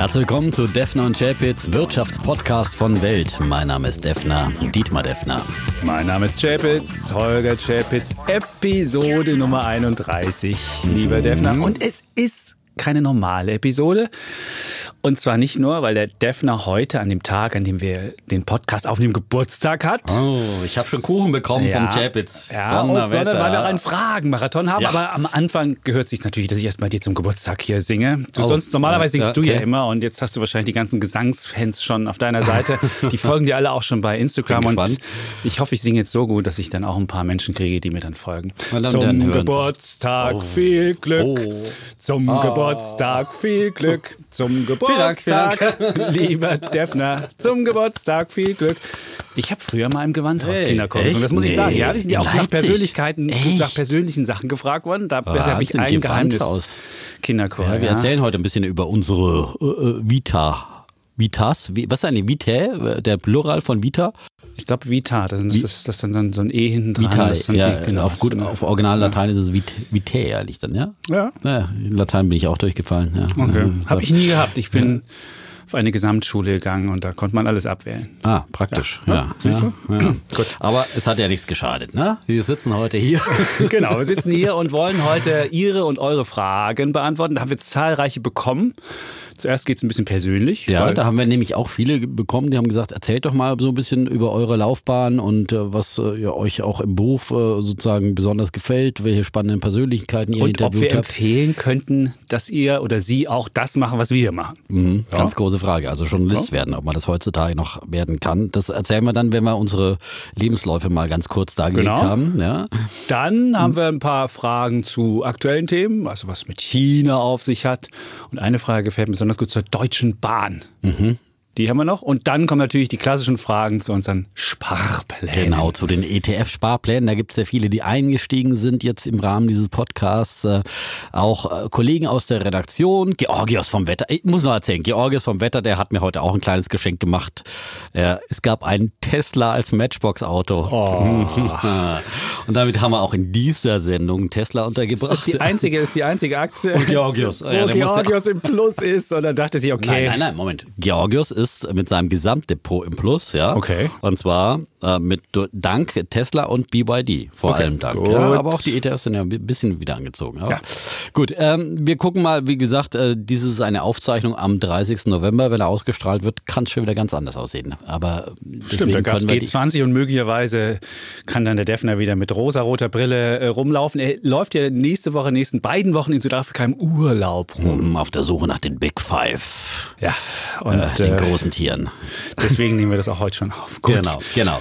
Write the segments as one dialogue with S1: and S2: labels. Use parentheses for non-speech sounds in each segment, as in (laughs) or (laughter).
S1: Herzlich willkommen zu Defner und Chapitz, Wirtschaftspodcast von Welt. Mein Name ist Defner, Dietmar Defner.
S2: Mein Name ist Chapitz, Holger Chapitz, Episode Nummer 31, lieber Defner. Und es ist keine normale Episode. Und zwar nicht nur, weil der Defner heute an dem Tag, an dem wir den Podcast aufnehmen, Geburtstag hat.
S1: Oh, ich habe schon Kuchen bekommen
S2: Ja.
S1: vom Chapitz.
S2: Ja, und sondern weil wir auch einen. Fragenmarathon haben.
S1: Ja.
S2: Aber am Anfang gehört sich natürlich, dass ich erst mal dir zum Geburtstag hier singe. Du
S1: Oh,
S2: sonst normalerweise
S1: ja,
S2: singst du ja immer und jetzt hast du wahrscheinlich die ganzen Gesangsfans schon auf deiner Seite. Die (laughs) folgen dir alle auch schon bei Instagram
S1: Bin
S2: und
S1: gespannt.
S2: ich hoffe, ich singe jetzt so gut, dass ich dann auch ein paar Menschen kriege, die mir dann folgen. Zum. Geburtstag viel Glück.
S1: Oh.
S2: Zum Geburtstag viel Glück. Zum
S1: Dank,
S2: Geburtstag, lieber Defner. Zum Geburtstag viel Glück. Ich habe früher mal im Gewandhaus
S1: Hey,
S2: gesungen. Das muss ich sagen. Ja, wir sind ja auch nach? Persönlichkeiten,
S1: Echt?
S2: nach persönlichen Sachen gefragt worden. Da habe ich ein Geheimnis. Kinderchor.
S1: Ja, wir
S2: ja.
S1: erzählen heute ein bisschen über unsere äh, äh, Vita. Vitas? Was ist eine Vitae? Der Plural von Vita?
S2: Ich glaube Vita, das ist, das, das ist dann so ein E hinten dran.
S1: Vitae.
S2: das sind
S1: Ja,
S2: die, genau,
S1: auf, gut,
S2: das sind-
S1: auf Original-Latein ist es Vit Vitae, ehrlich dann, ja?
S2: Ja,
S1: Ja, in Latein bin ich auch durchgefallen. Ja.
S2: okay.
S1: Das ist
S2: Habe ich nie gehabt. Ich bin auf eine Gesamtschule gegangen und da konnte man alles abwählen.
S1: Ah, praktisch.
S2: Ja,
S1: Ja.
S2: ja,
S1: ja. (clears throat) Gut. Aber es hat ja nichts geschadet, ne? Wir sitzen heute hier. (laughs)
S2: genau, wir sitzen hier (laughs) und wollen heute Ihre und eure Fragen beantworten. Da haben wir zahlreiche bekommen. Zuerst geht es ein bisschen persönlich.
S1: Ja, da haben wir nämlich auch viele bekommen, die haben gesagt, erzählt doch mal so ein bisschen über eure Laufbahn und äh, was äh, ja, euch auch im Beruf äh, sozusagen besonders gefällt, welche spannenden Persönlichkeiten ihr
S2: und ob wir
S1: interviewt habt.
S2: empfehlen könnten, dass ihr oder sie auch das machen, was wir machen.
S1: Mhm, Ganz große Frage. Also Journalist werden, ob man das heutzutage noch werden kann. Das erzählen wir dann, wenn wir unsere Lebensläufe mal ganz kurz dargelegt
S2: Genau.
S1: haben. Ja.
S2: Dann haben wir ein paar Fragen zu aktuellen Themen, also was mit China auf sich hat. Und eine Frage gefällt mir besonders gut zur Deutschen Bahn. Die haben wir noch. Und dann kommen natürlich die klassischen Fragen zu unseren Sparplänen.
S1: Genau, zu den ETF-Sparplänen. Da gibt es ja viele, die eingestiegen sind jetzt im Rahmen dieses Podcasts. Äh, auch äh, Kollegen aus der Redaktion, Georgios vom Wetter. Ich muss noch erzählen, Georgios vom Wetter, der hat mir heute auch ein kleines Geschenk gemacht. Äh, es gab einen Tesla als Matchbox-Auto.
S2: Oh. (laughs)
S1: Und damit haben wir auch in dieser Sendung Tesla untergebracht.
S2: Das ist die einzige, ist die einzige Aktie,
S1: Und Georgios.
S2: wo
S1: Ja,
S2: Georgios im Plus ist. Und dann dachte sie, okay,
S1: Nein, nein, nein, Moment. Georgios ist mit seinem Gesamtdepot im Plus, ja.
S2: Okay.
S1: Und zwar äh, mit dank Tesla und BYD, vor
S2: Okay,
S1: allem dank. Ja, aber auch die ETFs sind ja ein bisschen wieder angezogen.
S2: Ja.
S1: Gut, ähm, wir gucken mal, wie gesagt, äh, dies ist eine Aufzeichnung am 30. November. Wenn er ausgestrahlt wird, kann es schon wieder ganz anders aussehen. Aber
S2: Stimmt,
S1: deswegen
S2: da gab es
S1: können wir die,
S2: G20 und möglicherweise kann dann der Defner wieder mit rosaroter Brille äh, rumlaufen. Er läuft ja nächste Woche, nächsten beiden Wochen in Südafrika im Urlaub rum.
S1: um, auf der Suche nach den Big Five.
S2: Ja, und
S1: äh, den
S2: äh,
S1: großen Tieren.
S2: deswegen nehmen wir das auch heute schon auf. Gut.
S1: Genau, genau.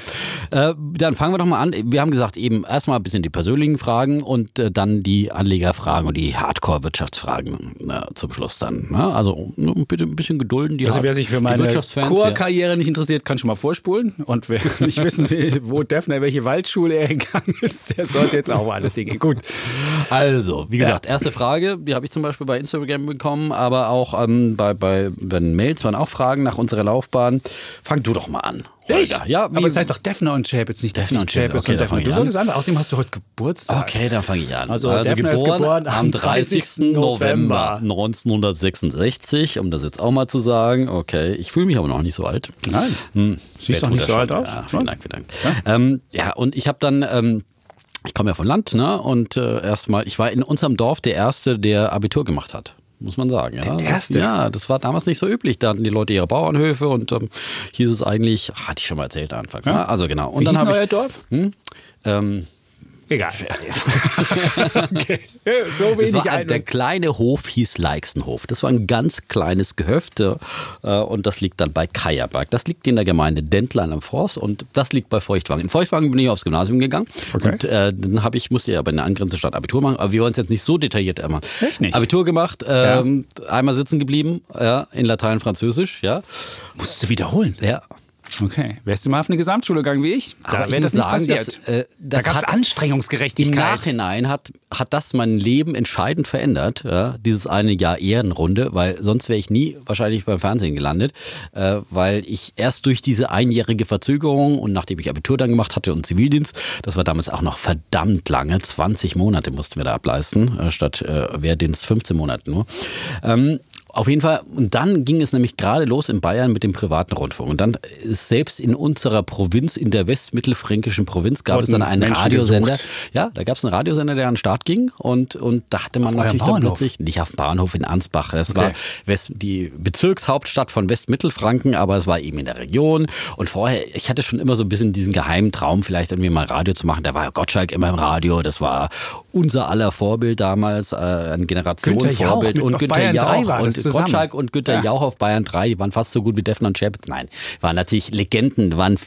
S1: Äh, dann fangen wir doch mal an. Wir haben gesagt, eben erstmal ein bisschen die persönlichen Fragen und äh, dann die Anlegerfragen und die Hardcore-Wirtschaftsfragen äh, zum Schluss dann. Ne? Also bitte ein bisschen gedulden. Die
S2: Also
S1: Hard-
S2: wer sich für meine
S1: Wirtschaftsfans, ja.
S2: Chorkarriere nicht interessiert, kann schon mal vorspulen. Und wer (laughs) nicht wissen will, wo Defner, in welche Waldschule er gegangen ist, der sollte jetzt auch alles hingehen. Gut.
S1: Also, wie gesagt, erste Frage, die habe ich zum Beispiel bei Instagram bekommen, aber auch ähm, bei, bei, bei den Mails waren auch Fragen nach unserer Laufbahn. Fang du doch mal an. Holger. Ja,
S2: Aber es heißt doch Defner und Chapitz, nicht
S1: Defner und Chapitz. Okay,
S2: und Defner. Du solltest einfach, außerdem hast du heute Geburtstag.
S1: Okay, dann fange ich an.
S2: Also Defner ist geboren
S1: am 30. November
S2: November
S1: 1966, um das jetzt auch mal zu sagen. Okay, ich fühle mich aber noch nicht so alt.
S2: Nein.
S1: Hm,
S2: Siehst doch nicht so alt aus.
S1: Ja, vielen Dank, vielen Dank. Ja, ähm, ja und ich habe dann... Ähm, ich komme ja von Land, ne? Und äh, erstmal, ich war in unserem Dorf der Erste, der Abitur gemacht hat. Muss man sagen. Ja.
S2: Der Erste?
S1: Das, ja, das war damals nicht so üblich. Da hatten die Leute ihre Bauernhöfe und ähm, hieß es eigentlich, hatte ich schon mal erzählt anfangs. Ne? Also genau. Und
S2: Wie
S1: dann habe
S2: euer
S1: ich.
S2: Dorf?
S1: Hm, ähm,
S2: Egal. (laughs) okay. So wenig
S1: war ein, der
S2: ein.
S1: kleine Hof hieß Leixenhof. Das war ein ganz kleines Gehöft äh, und das liegt dann bei Kajerberg. Das liegt in der Gemeinde Dentlein am Forst und das liegt bei Feuchtwangen. In Feuchtwangen bin ich aufs Gymnasium gegangen
S2: Okay.
S1: und äh, dann habe ich musste ja bei einer angrenzenden Stadt Abitur machen, aber wir wollen es jetzt nicht so detailliert immer.
S2: Echt nicht?
S1: Abitur gemacht, ähm, einmal sitzen geblieben, ja, in Latein, Französisch, ja.
S2: Musst du wiederholen.
S1: Ja.
S2: Okay. Wärst du mal auf eine Gesamtschule gegangen wie ich? Da wäre das nicht
S1: sagen,
S2: passiert.
S1: dass, äh,
S2: da
S1: das
S2: gab es
S1: hat- Im
S2: Anstrengungsgerechtigkeit.
S1: Nachhinein hat, hat das mein Leben entscheidend verändert, ja, dieses eine Jahr Ehrenrunde, weil sonst wäre ich nie wahrscheinlich beim Fernsehen gelandet, äh, weil ich erst durch diese einjährige Verzögerung und nachdem ich Abitur dann gemacht hatte und Zivildienst, das war damals auch noch verdammt lange, 20 Monate mussten wir da ableisten, äh, statt äh, Wehrdienst 15 Monate nur. Ähm, Auf jeden Fall. Und dann ging es nämlich gerade los in Bayern mit dem privaten Rundfunk. Und dann ist selbst in unserer Provinz, in der westmittelfränkischen Provinz, gab es dann einen Menschen Radiosender. Gesucht. Ja, da gab es einen Radiosender, der an den Start ging. Und, und da hatte man auf natürlich dann plötzlich, nicht auf dem Bahnhof in Ansbach. Das okay. war West, die Bezirkshauptstadt von Westmittelfranken, aber es war eben in der Region. Und vorher, ich hatte schon immer so ein bisschen diesen geheimen Traum, vielleicht irgendwie mal Radio zu machen. Da war Gottschalk immer im Radio. Das war unser aller Vorbild damals, äh, ein Generationenvorbild. Und Günther Jauch. Und zusammen. Gottschalk und Günter ja. Jauch auf Bayern 3 waren fast so gut wie Defner und Chapitz. Nein, waren natürlich Legenden, waren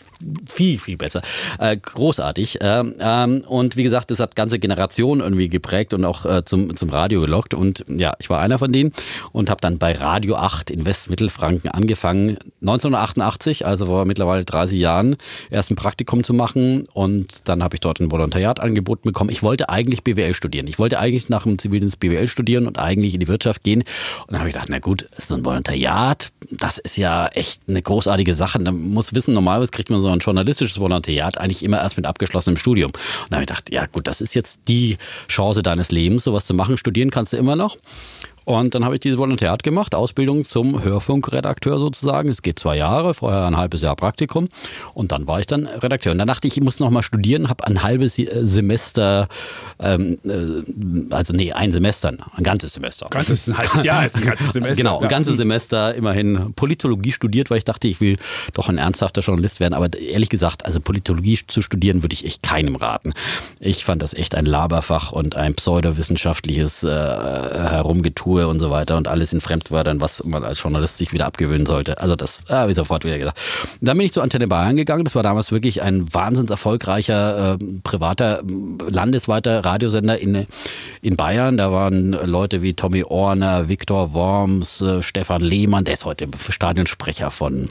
S1: viel, viel besser. Äh, großartig. Ähm, ähm, und wie gesagt, das hat ganze Generationen irgendwie geprägt und auch äh, zum, zum Radio gelockt. Und ja, ich war einer von denen und habe dann bei Radio 8 in Westmittelfranken angefangen, 1988, also vor mittlerweile 30 Jahren, erst ein Praktikum zu machen. Und dann habe ich dort ein Volontariat angeboten bekommen. Ich wollte eigentlich BWL studieren. Ich wollte eigentlich nach dem Zivildienst BWL studieren und eigentlich in die Wirtschaft gehen. Und dann habe ich gedacht, na gut, so ein Volontariat, das ist ja echt eine großartige Sache. Man muss wissen, normalerweise kriegt man so ein journalistisches Volontariat eigentlich immer erst mit abgeschlossenem Studium. Und dann habe ich gedacht, ja gut, das ist jetzt die Chance deines Lebens, sowas zu machen. Studieren kannst du immer noch. Und dann habe ich dieses Volontariat gemacht, Ausbildung zum Hörfunkredakteur sozusagen. Es geht zwei Jahre, vorher ein halbes Jahr Praktikum. Und dann war ich dann Redakteur. Und dann dachte ich, ich muss noch mal studieren, habe ein halbes Semester, ähm, äh, also nee, ein Semester, ein ganzes Semester.
S2: Ganzes, ein halbes Jahr ist ein ganzes Semester.
S1: Genau, ein ganzes Semester immerhin Politologie studiert, weil ich dachte, ich will doch ein ernsthafter Journalist werden. Aber ehrlich gesagt, also Politologie zu studieren, würde ich echt keinem raten. Ich fand das echt ein Laberfach und ein pseudowissenschaftliches äh, Herumgetue Kultur und so weiter und alles in Fremdwörtern, was man als Journalist sich wieder abgewöhnen sollte. Also das habe ich sofort wieder gesagt. Dann bin ich zu Antenne Bayern gegangen. Das war damals wirklich ein wahnsinns erfolgreicher äh, privater, landesweiter Radiosender in, in Bayern. Da waren Leute wie Tommy Orner, Viktor Worms, äh, Stefan Lehmann, der ist heute Stadionsprecher von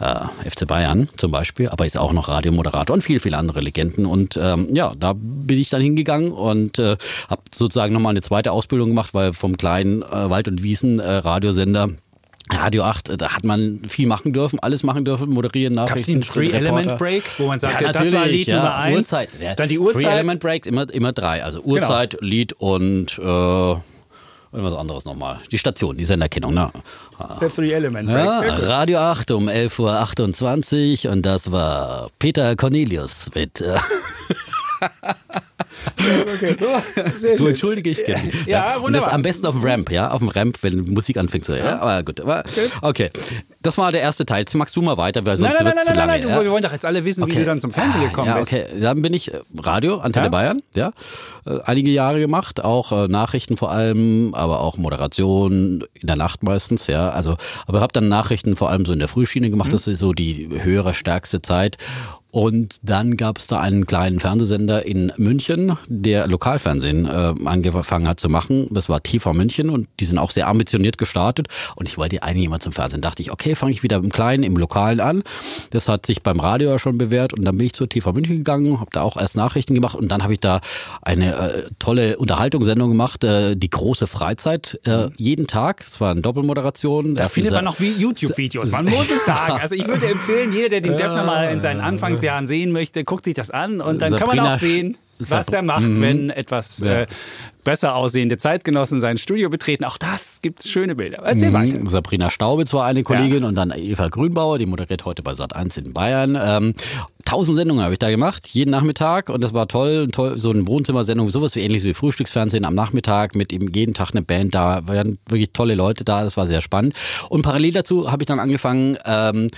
S1: äh, FC Bayern zum Beispiel, aber ist auch noch Radiomoderator und viele, viele andere Legenden. Und ähm, ja, da bin ich dann hingegangen und äh, habe sozusagen nochmal eine zweite Ausbildung gemacht, weil vom kleinen äh, Wald- und Wiesen-Radiosender. Äh, Radio 8, äh, da hat man viel machen dürfen, alles machen dürfen, moderieren, Nachrichten.
S2: Gab es einen Three-Element-Break, wo man sagt, ja, das war Lied ja, Nummer 1,
S1: Uhrzeit. Ja, dann die Uhrzeit. Three-Element-Breaks, immer, immer drei, also. Uhrzeit, genau. Lied und... Äh, Irgendwas anderes nochmal. Die Station, die Senderkennung. Ne?
S2: Three Element.
S1: Ja, Radio 8 um 11.28 Uhr und das war Peter Cornelius mit. (laughs) Okay. Sehr du entschuldige ich gerne. (laughs) Ja, ja, wunderbar. Und das am besten auf dem Ramp, ja, auf dem Ramp, wenn Musik anfängt zu. Ja, aber gut. Aber, okay, das war der erste Teil. Jetzt magst du mal weiter, weil sonst wird es zu lange. Nein, nein,
S2: nein, wir wollen doch jetzt alle wissen, okay. wie du dann zum Fernsehen ah, gekommen
S1: ja,
S2: bist.
S1: Okay, dann bin ich äh, Radio, Antenne ja? Bayern, ja, äh, einige Jahre gemacht, auch äh, Nachrichten vor allem, aber auch Moderation in der Nacht meistens, ja. Also, aber habe dann Nachrichten vor allem so in der Frühschiene gemacht. Mhm. Das ist so die höhere, stärkste Zeit. Und dann gab es da einen kleinen Fernsehsender in München, der Lokalfernsehen äh, angefangen hat zu machen. Das war TV München und die sind auch sehr ambitioniert gestartet. Und ich wollte eigentlich immer zum Fernsehen. Dachte ich, okay, fange ich wieder im Kleinen, im Lokalen an. Das hat sich beim Radio ja schon bewährt. Und dann bin ich zur TV München gegangen, habe da auch erst Nachrichten gemacht. Und dann habe ich da eine äh, tolle Unterhaltungssendung gemacht, äh, die große Freizeit, äh, jeden Tag. Das war eine Doppelmoderation.
S2: Da findet man noch wie YouTube-Videos. Man (laughs) muss es sagen. Also ich würde empfehlen, jeder, der den Defner mal in seinen Anfangs Jahren sehen möchte, guckt sich das an und dann Sabrina kann man auch sehen, was er macht, mhm. wenn etwas ja. äh, besser aussehende Zeitgenossen sein Studio betreten. Auch das gibt es schöne Bilder. Erzähl mhm. weiter.
S1: Sabrina Staubitz war eine Kollegin ja. und dann Eva Grünbauer, die moderiert heute bei Sat1 in Bayern. Ähm, tausend Sendungen habe ich da gemacht, jeden Nachmittag und das war toll, toll so eine Wohnzimmersendung, sowas wie ähnlich wie Frühstücksfernsehen am Nachmittag mit eben jeden Tag eine Band da, waren wirklich tolle Leute da, das war sehr spannend. Und parallel dazu habe ich dann angefangen, ähm,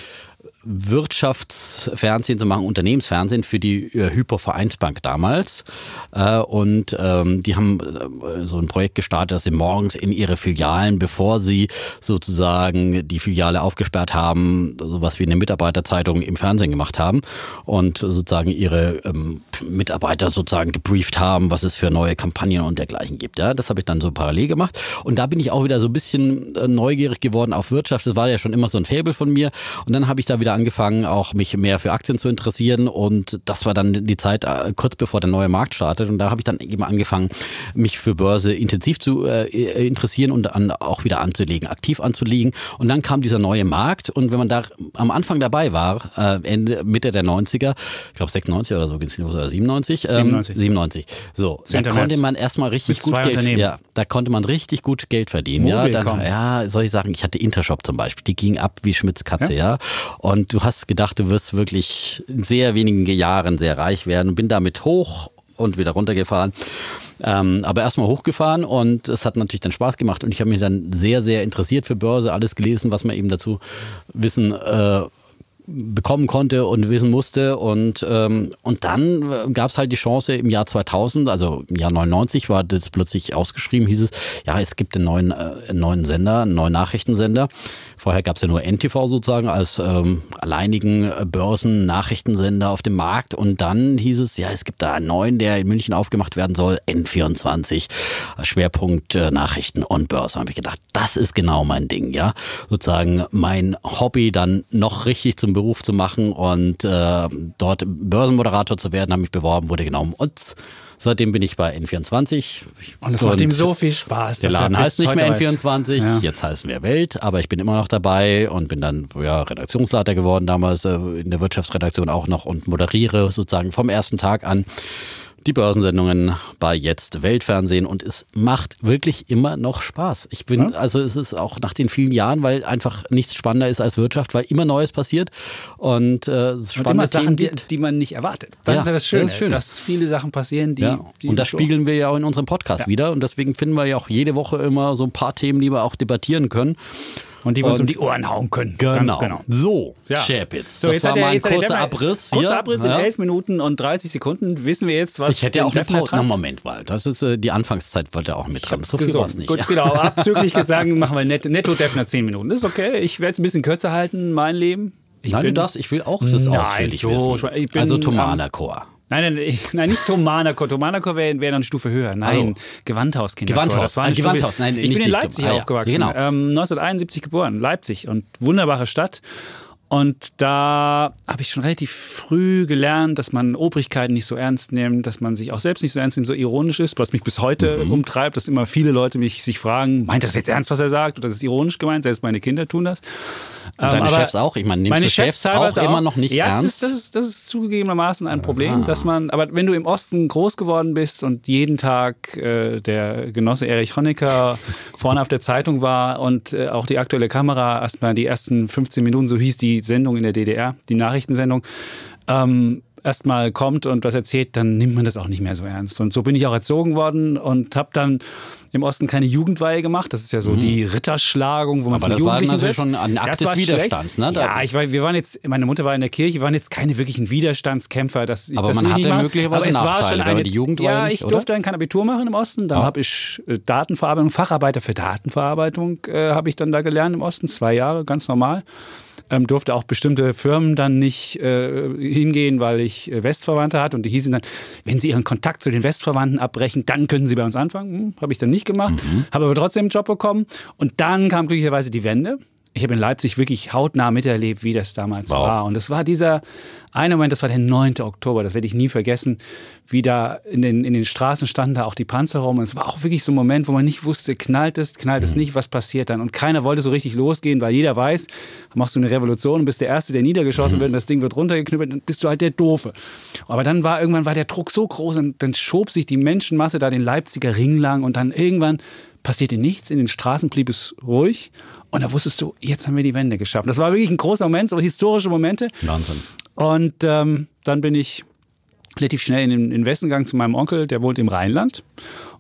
S1: Wirtschaftsfernsehen zu machen, Unternehmensfernsehen für die äh, Hypervereinsbank damals. Äh, und ähm, die haben äh, so ein Projekt gestartet, dass sie morgens in ihre Filialen, bevor sie sozusagen die Filiale aufgesperrt haben, sowas wie eine Mitarbeiterzeitung im Fernsehen gemacht haben und sozusagen ihre ähm, Mitarbeiter sozusagen gebrieft haben, was es für neue Kampagnen und dergleichen gibt. Das habe ich dann so parallel gemacht. Und da bin ich auch wieder so ein bisschen neugierig geworden auf Wirtschaft. Das war ja schon immer so ein Faible von mir. Und dann habe ich da wieder angefangen, auch mich mehr für Aktien zu interessieren und das war dann die Zeit äh, kurz bevor der neue Markt startet und da habe ich dann eben angefangen, mich für Börse intensiv zu äh, interessieren und dann auch wieder anzulegen, aktiv anzulegen und dann kam dieser neue Markt und wenn man da am Anfang dabei war, äh, Ende, Mitte der 90er, ich glaube 96 oder so, oder 97,
S2: 97.
S1: Ähm, 97. So, da konnte man erstmal richtig gut Geld, ja, da konnte man richtig gut Geld verdienen. Ja, dann, ja, soll ich sagen, ich hatte Intershop zum Beispiel, die ging ab wie Schmitz Katze, ja. ja. Und du hast gedacht, du wirst wirklich in sehr wenigen Jahren sehr reich werden. Bin damit hoch und wieder runtergefahren. Ähm, aber erstmal hochgefahren und es hat natürlich dann Spaß gemacht und ich habe mich dann sehr, sehr interessiert für Börse, alles gelesen, was man eben dazu wissen äh, bekommen konnte und wissen musste. Und, ähm, und dann gab es halt die Chance im Jahr 2000, also im Jahr 99 war das plötzlich ausgeschrieben, hieß es, ja, es gibt einen neuen, äh, neuen Sender, einen neuen Nachrichtensender. Vorher gab es ja nur NTV sozusagen als ähm, alleinigen Börsen-Nachrichtensender auf dem Markt. Und dann hieß es, ja, es gibt da einen neuen, der in München aufgemacht werden soll, N24, Schwerpunkt äh, Nachrichten und Börse. Habe ich gedacht, das ist genau mein Ding, ja. Sozusagen mein Hobby dann noch richtig zum Beruf zu machen und äh, dort Börsenmoderator zu werden, habe mich beworben, wurde genommen und seitdem bin ich bei N24.
S2: Und es macht ihm so viel Spaß.
S1: Der Laden heißt nicht mehr N24, ja. jetzt heißen wir Welt, aber ich bin immer noch dabei und bin dann ja, Redaktionsleiter geworden damals äh, in der Wirtschaftsredaktion auch noch und moderiere sozusagen vom ersten Tag an die Börsensendungen bei jetzt Weltfernsehen und es macht wirklich immer noch Spaß. Ich bin, ja. also es ist auch nach den vielen Jahren, weil einfach nichts spannender ist als Wirtschaft, weil immer Neues passiert und äh, es spannende
S2: und Sachen, die, die, man nicht erwartet. Das ja, ist ja das Schöne, das Schöne, dass viele Sachen passieren, die, ja.
S1: die und das spiegeln wir ja auch in unserem Podcast wieder und deswegen finden wir ja auch jede Woche immer so ein paar Themen, die wir auch debattieren können
S2: und die wir uns um die Ohren hauen können.
S1: Genau. genau. So, ja. Chapitz. So, das war mal ein kurzer Abriss.
S2: Kurzer Abriss in ja. 11 Minuten und 30 Sekunden. Wissen wir jetzt, was
S1: Ich hätte ja auch eine Pause. Na, Moment, Wald. Das ist äh, die Anfangszeit, wollte er auch mit dran.
S2: So viel war es nicht. Gut, genau. Abzüglich (laughs) gesagt, machen wir netto, netto Defner 10 Minuten. Das ist okay. Ich werde es ein bisschen kürzer halten, mein Leben.
S1: Ich Nein, du darfst, ich will auch das Nein, ausführlich so, wissen. Ich bin, also Tomana Chor.
S2: Nein, nein, nein, nicht Thomanakor. Thomanakor wäre wär dann eine Stufe höher. Nein, also, Gewandhaus-Kinderchor.
S1: Gewandhaus, das war eine
S2: Gewandhaus. Nein, ich bin in Leipzig ah, aufgewachsen. Genau. Ähm, 1971 geboren, Leipzig und wunderbare Stadt. Und da habe ich schon relativ früh gelernt, dass man Obrigkeiten nicht so ernst nimmt, dass man sich auch selbst nicht so ernst nimmt, so ironisch ist, was mich bis heute mhm. umtreibt, dass immer viele Leute mich sich fragen, meint das jetzt ernst, was er sagt, oder ist es ironisch gemeint? Selbst meine Kinder tun das.
S1: Und deine ähm, Chefs auch? Ich meine, nimmst meine du Chefs, Chefs auch, auch immer noch nicht
S2: ja,
S1: ernst?
S2: Ja, das, das, ist, das ist zugegebenermaßen ein Problem, dass man, aber wenn du im Osten groß geworden bist und jeden Tag äh, der Genosse Erich Honecker (laughs) vorne auf der Zeitung war und äh, auch die aktuelle Kamera erstmal die ersten 15 Minuten, so hieß die Sendung in der DDR, die Nachrichtensendung, ähm, erstmal kommt und was erzählt, dann nimmt man das auch nicht mehr so ernst. Und so bin ich auch erzogen worden und habe dann im Osten keine Jugendweihe gemacht. Das ist ja so mhm. die Ritterschlagung, wo man
S1: Aber das war natürlich wird. schon ein Akt des Widerstands, ne?
S2: Ja, ich war, wir waren jetzt, meine Mutter war in der Kirche, wir waren jetzt keine wirklichen Widerstandskämpfer. Das,
S1: aber
S2: das
S1: man hatte möglicherweise Nachteile,
S2: eine,
S1: die Jugendweihe
S2: Ja, ich
S1: nicht,
S2: durfte dann kein Abitur machen im Osten. Dann oh. habe ich äh, Datenverarbeitung, Facharbeiter für Datenverarbeitung äh, habe ich dann da gelernt im Osten, zwei Jahre, ganz normal ähm, durfte auch bestimmte Firmen dann nicht äh, hingehen, weil ich äh, Westverwandte hatte. Und die hießen dann, wenn Sie Ihren Kontakt zu den Westverwandten abbrechen, dann können Sie bei uns anfangen. Hm, habe ich dann nicht gemacht, mhm. habe aber trotzdem einen Job bekommen. Und dann kam glücklicherweise die Wende ich habe in Leipzig wirklich hautnah miterlebt, wie das damals wow. war. Und das war dieser eine Moment, das war der 9. Oktober, das werde ich nie vergessen, wie da in den, in den Straßen standen da auch die Panzer rum. Und es war auch wirklich so ein Moment, wo man nicht wusste, knallt es, knallt mhm. es nicht, was passiert dann. Und keiner wollte so richtig losgehen, weil jeder weiß, machst du eine Revolution und bist der Erste, der niedergeschossen mhm. wird und das Ding wird runtergeknüppelt, dann bist du halt der Doofe. Aber dann war irgendwann war der Druck so groß und dann schob sich die Menschenmasse da den Leipziger Ring lang und dann irgendwann passierte nichts, in den Straßen blieb es ruhig und da wusstest du, jetzt haben wir die Wende geschafft. Das war wirklich ein großer Moment, so historische Momente.
S1: Wahnsinn.
S2: Und ähm, dann bin ich relativ schnell in den, in den Westen gegangen zu meinem Onkel, der wohnt im Rheinland.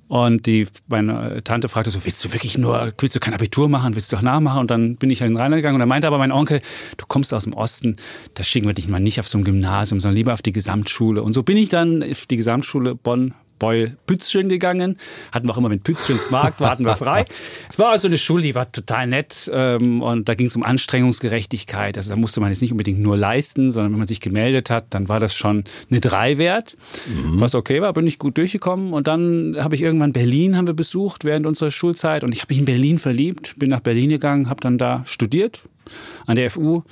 S2: Und die, meine Tante fragte so, willst du wirklich nur, willst du kein Abitur machen, willst du doch nachmachen? Und dann bin ich in den Rheinland gegangen und dann meinte aber mein Onkel, du kommst aus dem Osten, da schicken wir dich mal nicht auf so ein Gymnasium, sondern lieber auf die Gesamtschule. Und so bin ich dann auf die Gesamtschule Bonn Beul Pützchen gegangen. Hatten wir auch immer, wenn Pützchens Markt war, hatten wir frei. (laughs) es war also eine Schule, die war total nett ähm, und da ging es um Anstrengungsgerechtigkeit. Also da musste man jetzt nicht unbedingt nur leisten, sondern wenn man sich gemeldet hat, dann war das schon eine Drei wert, mhm. was okay war, bin ich gut durchgekommen. Und dann habe ich irgendwann Berlin haben wir besucht während unserer Schulzeit und ich habe mich in Berlin verliebt, bin nach Berlin gegangen, habe dann da studiert, an der FU.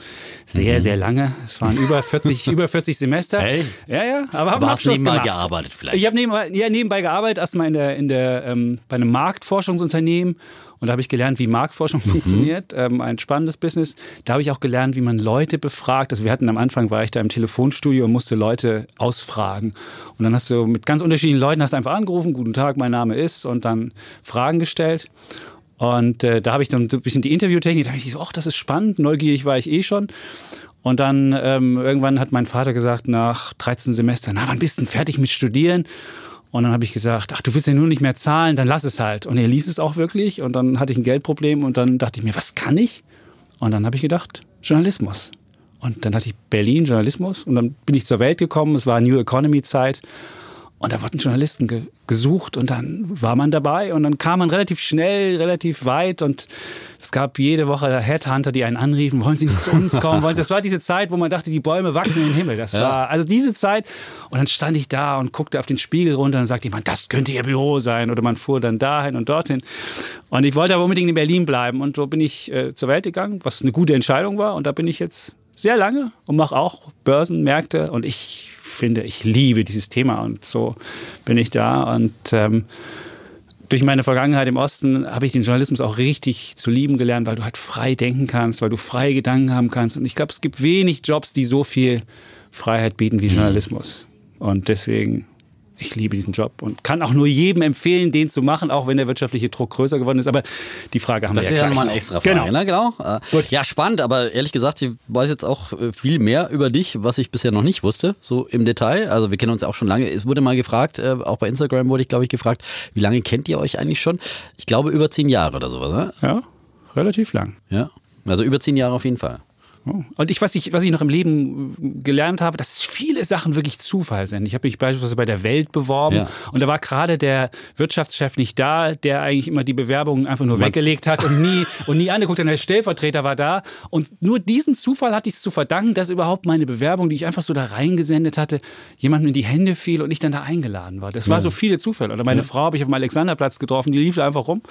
S2: Sehr, mhm. sehr lange. Es waren über 40, (laughs) über 40 Semester.
S1: Hey.
S2: Ja, ja. Aber
S1: habe hast nebenbei gemacht. gearbeitet vielleicht?
S2: Ich habe nebenbei, ja, nebenbei gearbeitet, erstmal in der, in der, ähm, bei einem Marktforschungsunternehmen. Und da habe ich gelernt, wie Marktforschung mhm. funktioniert. Ähm, ein spannendes Business. Da habe ich auch gelernt, wie man Leute befragt. Also wir hatten am Anfang, war ich da im Telefonstudio und musste Leute ausfragen. Und dann hast du mit ganz unterschiedlichen Leuten hast einfach angerufen, guten Tag, mein Name ist, und dann Fragen gestellt. Und äh, da habe ich dann so ein bisschen die Interviewtechnik, da habe ich so, ach, das ist spannend, neugierig war ich eh schon. Und dann ähm, irgendwann hat mein Vater gesagt, nach 13 Semestern, na, wann bist du denn fertig mit Studieren? Und dann habe ich gesagt, ach, du willst ja nur nicht mehr zahlen, dann lass es halt. Und er ließ es auch wirklich. Und dann hatte ich ein Geldproblem und dann dachte ich mir, was kann ich? Und dann habe ich gedacht, Journalismus. Und dann hatte ich Berlin Journalismus und dann bin ich zur Welt gekommen. Es war New Economy Zeit. Und da wurden Journalisten ge gesucht und dann war man dabei und dann kam man relativ schnell, relativ weit und es gab jede Woche Headhunter, die einen anriefen, wollen Sie nicht zu uns kommen? Wollen Sie? Das war diese Zeit, wo man dachte, die Bäume wachsen in den Himmel. Das ja. war also diese Zeit und dann stand ich da und guckte auf den Spiegel runter und sagte jemand, das könnte Ihr Büro sein oder man fuhr dann dahin und dorthin und ich wollte aber unbedingt in Berlin bleiben und so bin ich äh, zur Welt gegangen, was eine gute Entscheidung war und da bin ich jetzt sehr lange und mache auch Börsenmärkte und ich finde, ich liebe dieses Thema und so bin ich da. Und ähm, durch meine Vergangenheit im Osten habe ich den Journalismus auch richtig zu lieben gelernt, weil du halt frei denken kannst, weil du freie Gedanken haben kannst. Und ich glaube, es gibt wenig Jobs, die so viel Freiheit bieten wie mhm. Journalismus. Und deswegen ich liebe diesen Job und kann auch nur jedem empfehlen, den zu machen, auch wenn der wirtschaftliche Druck größer geworden ist. Aber die Frage haben
S1: das
S2: wir ja
S1: Das ist ja nochmal eine extra Frage. Genau. Ne? genau. Äh, Gut. Ja, spannend, aber ehrlich gesagt, ich weiß jetzt auch äh, viel mehr über dich, was ich bisher noch nicht wusste, so im Detail. Also wir kennen uns auch schon lange. Es wurde mal gefragt, äh, auch bei Instagram wurde ich, glaube ich, gefragt, wie lange kennt ihr euch eigentlich schon? Ich glaube über zehn Jahre oder sowas, ne?
S2: Ja, relativ lang.
S1: Ja, also über zehn Jahre auf jeden Fall.
S2: Und ich, was ich, was ich noch im Leben gelernt habe, dass viele Sachen wirklich Zufall sind. Ich habe mich beispielsweise bei der Welt beworben ja. und da war gerade der Wirtschaftschef nicht da, der eigentlich immer die Bewerbungen einfach nur weggelegt hat und nie, (laughs) und nie angeguckt hat. Der Stellvertreter war da. Und nur diesem Zufall hatte ich es zu verdanken, dass überhaupt meine Bewerbung, die ich einfach so da reingesendet hatte, jemandem in die Hände fiel und ich dann da eingeladen war. Das war so viele Zufälle. Oder meine ja. Frau habe ich auf dem Alexanderplatz getroffen, die lief da einfach rum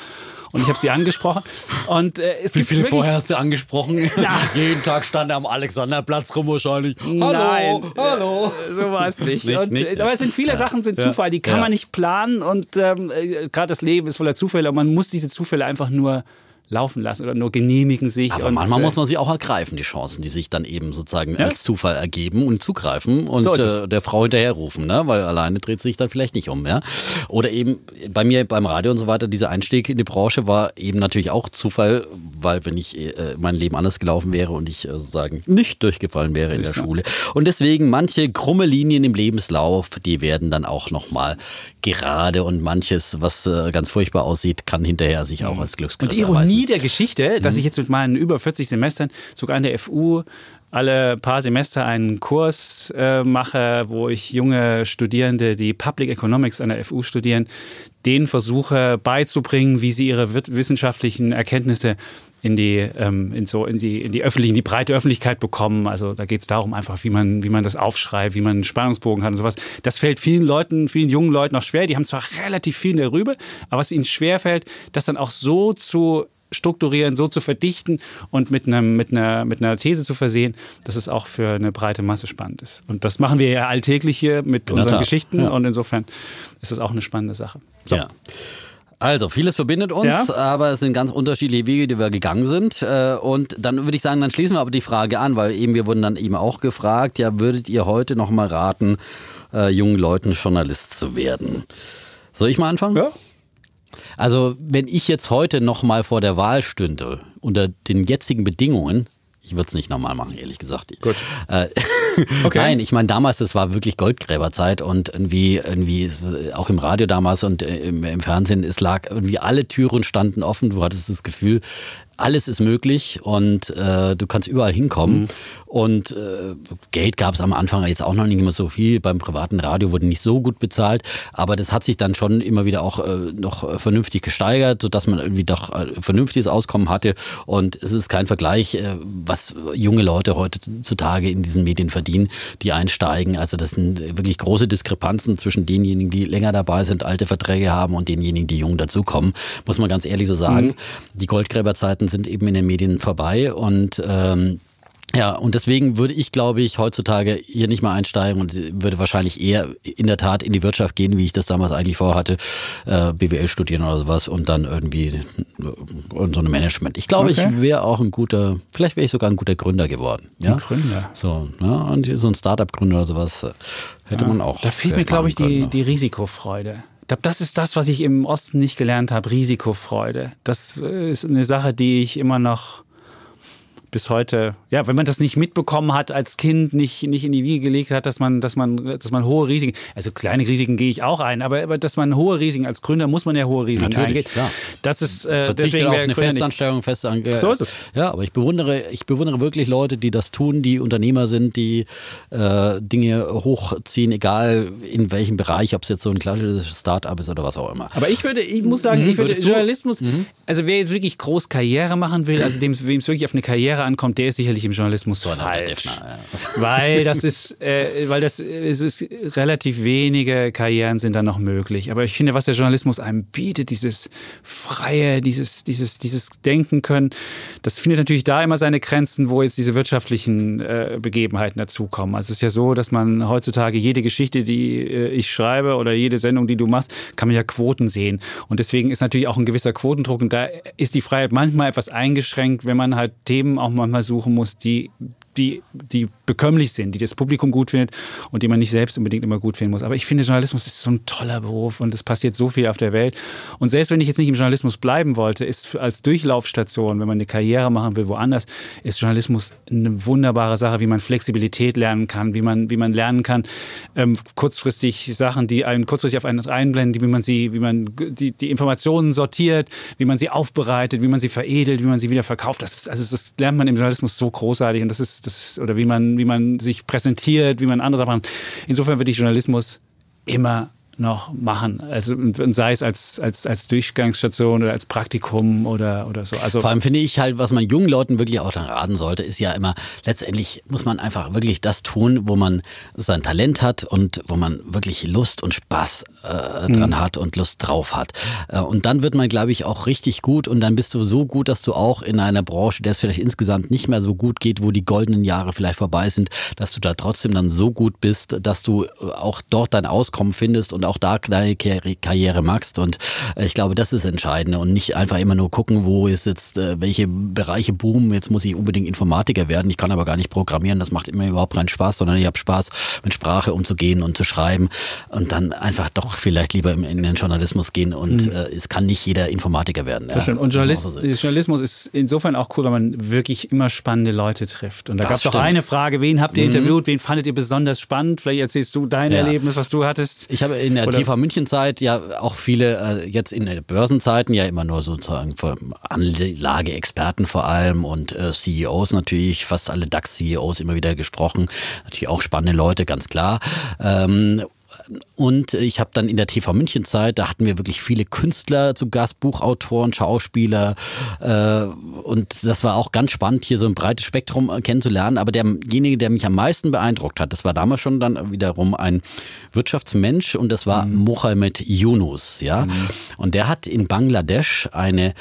S2: und ich habe sie angesprochen. Und, äh, es
S1: Wie viele vorher hast du angesprochen? Ja. (laughs) Jeden Tag stand er am Alexanderplatz rum wahrscheinlich. Hallo, Nein, hallo.
S2: Äh, so war es nicht. nicht, und, nicht. Aber es sind viele ja. Sachen sind Zufall, die kann ja. man nicht planen und ähm, äh, gerade das Leben ist voller Zufälle und man muss diese Zufälle einfach nur laufen lassen oder nur genehmigen sich.
S1: Aber manchmal muss man sie auch ergreifen, die Chancen, die sich dann eben sozusagen ja? als Zufall ergeben und zugreifen und so äh, der Frau hinterherrufen, ne? weil alleine dreht sich dann vielleicht nicht um. Ja? Oder eben bei mir beim Radio und so weiter, dieser Einstieg in die Branche war eben natürlich auch Zufall, weil wenn ich äh, mein Leben anders gelaufen wäre und ich äh, sozusagen nicht durchgefallen wäre in der Schule. Und deswegen manche krumme Linien im Lebenslauf, die werden dann auch nochmal gerade und manches, was äh, ganz furchtbar aussieht, kann hinterher sich auch als Glücksgriff
S2: Und die Ironie der Geschichte, dass ich jetzt mit meinen über 40 Semestern sogar an der FU alle paar Semester einen Kurs äh, mache, wo ich junge Studierende, die Public Economics an der FU studieren, denen versuche beizubringen, wie sie ihre wissenschaftlichen Erkenntnisse in die, ähm, in so, in die, in die öffentliche, in die breite Öffentlichkeit bekommen. Also da geht es darum einfach, wie man, wie man das aufschreibt, wie man einen Spannungsbogen hat und sowas. Das fällt vielen Leuten, vielen jungen Leuten auch schwer. Die haben zwar relativ viel in der Rübe, aber was ihnen schwer fällt, das dann auch so zu strukturieren, so zu verdichten und mit, einem, mit, einer, mit einer These zu versehen, dass es auch für eine breite Masse spannend ist. Und das machen wir ja alltäglich hier mit unseren Geschichten ja. und insofern ist das auch eine spannende Sache.
S1: So. Ja. Also, vieles verbindet uns, ja. aber es sind ganz unterschiedliche Wege, die wir gegangen sind. Äh, und dann würde ich sagen, dann schließen wir aber die Frage an, weil eben wir wurden dann eben auch gefragt, ja, würdet ihr heute noch mal raten, äh, jungen Leuten Journalist zu werden? Soll ich mal anfangen?
S2: Ja.
S1: Also, wenn ich jetzt heute noch mal vor der Wahl stünde, unter den jetzigen Bedingungen, ich würde es nicht nochmal machen, ehrlich gesagt.
S2: Gut.
S1: Äh, (laughs) okay. Nein, ich meine, damals, das war wirklich Goldgräberzeit und irgendwie, irgendwie auch im Radio damals und äh, im, im, Fernsehen, es lag irgendwie alle Türen standen offen. Du hattest das Gefühl, alles ist möglich und äh, du kannst überall hinkommen. Mhm. Und äh, Geld gab es am Anfang jetzt auch noch nicht immer so viel. Beim privaten Radio wurde nicht so gut bezahlt, aber das hat sich dann schon immer wieder auch äh, noch vernünftig gesteigert, sodass man irgendwie doch ein äh, vernünftiges Auskommen hatte. Und es ist kein Vergleich, äh, was junge Leute heutzutage in diesen Medien verdienen, die einsteigen. Also das sind wirklich große Diskrepanzen zwischen denjenigen, die länger dabei sind, alte Verträge haben und denjenigen, die jung dazukommen, muss man ganz ehrlich so sagen. Mhm. Die Goldgräberzeiten sind eben in den Medien vorbei und ähm, ja, und deswegen würde ich, glaube ich, heutzutage hier nicht mal einsteigen und würde wahrscheinlich eher in der Tat in die Wirtschaft gehen, wie ich das damals eigentlich vorhatte, äh, BWL studieren oder sowas und dann irgendwie und so ein Management. Ich glaube, okay. ich wäre auch ein guter, vielleicht wäre ich sogar ein guter Gründer geworden. Ja?
S2: Ein Gründer.
S1: So, ja, und so ein Startup-Gründer oder sowas äh, hätte ja. man auch.
S2: Da fehlt mir, glaube ich, die, die Risikofreude. Ich glaube, das ist das, was ich im Osten nicht gelernt habe, Risikofreude. Das äh, ist eine Sache, die ich immer noch bis heute, ja, wenn man das nicht mitbekommen hat als Kind, nicht, nicht in die Wiege gelegt hat, dass man, dass man, dass man hohe Risiken, also kleine Risiken gehe ich auch ein, aber, aber dass man hohe Risiken, als Gründer muss man ja hohe Risiken Natürlich, eingehen. Klar. Das ist, äh, deswegen
S1: auf eine Festanstellung, Festanstellung. So ist es. Ja, aber ich bewundere, ich bewundere wirklich Leute, die das tun, die Unternehmer sind, die äh, Dinge hochziehen, egal in welchem Bereich, ob es jetzt so ein klassisches Start-up ist oder was auch immer.
S2: Aber ich würde, ich muss sagen, mhm, ich würde Journalismus, mhm. also wer jetzt wirklich groß Karriere machen will, also dem, wem es wirklich auf eine Karriere ankommt, der ist sicherlich im Journalismus so, falsch. Defner, ja. (laughs) Weil das ist, äh, weil das es ist relativ wenige Karrieren sind da noch möglich. Aber ich finde, was der Journalismus einem bietet, dieses freie, dieses, dieses, dieses Denken können, das findet natürlich da immer seine Grenzen, wo jetzt diese wirtschaftlichen äh, Begebenheiten dazukommen. Also es ist ja so, dass man heutzutage jede Geschichte, die äh, ich schreibe oder jede Sendung, die du machst, kann man ja Quoten sehen. Und deswegen ist natürlich auch ein gewisser Quotendruck und da ist die Freiheit manchmal etwas eingeschränkt, wenn man halt Themen auch manchmal suchen muss, die die, die bekömmlich sind, die das Publikum gut findet und die man nicht selbst unbedingt immer gut finden muss. Aber ich finde, Journalismus ist so ein toller Beruf und es passiert so viel auf der Welt. Und selbst wenn ich jetzt nicht im Journalismus bleiben wollte, ist als Durchlaufstation, wenn man eine Karriere machen will, woanders, ist Journalismus eine wunderbare Sache, wie man Flexibilität lernen kann, wie man, wie man lernen kann, ähm, kurzfristig Sachen, die einen kurzfristig auf einen einblenden, wie man sie, wie man die, die Informationen sortiert, wie man sie aufbereitet, wie man sie veredelt, wie man sie wieder verkauft. Das ist, also das lernt man im Journalismus so großartig und das ist das, oder wie man, wie man sich präsentiert, wie man andere Sachen macht. Insofern würde ich Journalismus immer noch machen. Also sei es als, als, als Durchgangsstation oder als Praktikum oder, oder so.
S1: Also Vor allem finde ich halt, was man jungen Leuten wirklich auch dann raten sollte, ist ja immer, letztendlich muss man einfach wirklich das tun, wo man sein Talent hat und wo man wirklich Lust und Spaß äh, dran mhm. hat und Lust drauf hat. Äh, und dann wird man, glaube ich, auch richtig gut und dann bist du so gut, dass du auch in einer Branche, der es vielleicht insgesamt nicht mehr so gut geht, wo die goldenen Jahre vielleicht vorbei sind, dass du da trotzdem dann so gut bist, dass du äh, auch dort dein Auskommen findest und und auch da deine Karriere machst. Und äh, ich glaube, das ist entscheidend und nicht einfach immer nur gucken, wo ist jetzt, äh, welche Bereiche boomen. Jetzt muss ich unbedingt Informatiker werden. Ich kann aber gar nicht programmieren. Das macht immer überhaupt keinen Spaß, sondern ich habe Spaß, mit Sprache umzugehen und zu schreiben und dann einfach doch vielleicht lieber in den Journalismus gehen. Und mhm. äh, es kann nicht jeder Informatiker werden.
S2: Ja. Und Journalist, Journalismus ist insofern auch cool, weil man wirklich immer spannende Leute trifft. Und da gab es doch eine Frage, wen habt ihr mhm. interviewt, wen fandet ihr besonders spannend? Vielleicht erzählst du dein ja. Erlebnis, was du hattest.
S1: Ich habe in in der Oder? TV München Zeit ja auch viele äh, jetzt in den Börsenzeiten ja immer nur sozusagen Anlageexperten vor allem und äh, CEOs natürlich, fast alle DAX CEOs immer wieder gesprochen. Natürlich auch spannende Leute, ganz klar. Ähm, und ich habe dann in der TV München Zeit, da hatten wir wirklich viele Künstler zu Gast, Buchautoren, Schauspieler. Äh, und das war auch ganz spannend, hier so ein breites Spektrum äh, kennenzulernen. Aber derjenige, der mich am meisten beeindruckt hat, das war damals schon dann wiederum ein Wirtschaftsmensch und das war mhm. Mohammed Yunus. Ja? Mhm. Und der hat in Bangladesch eine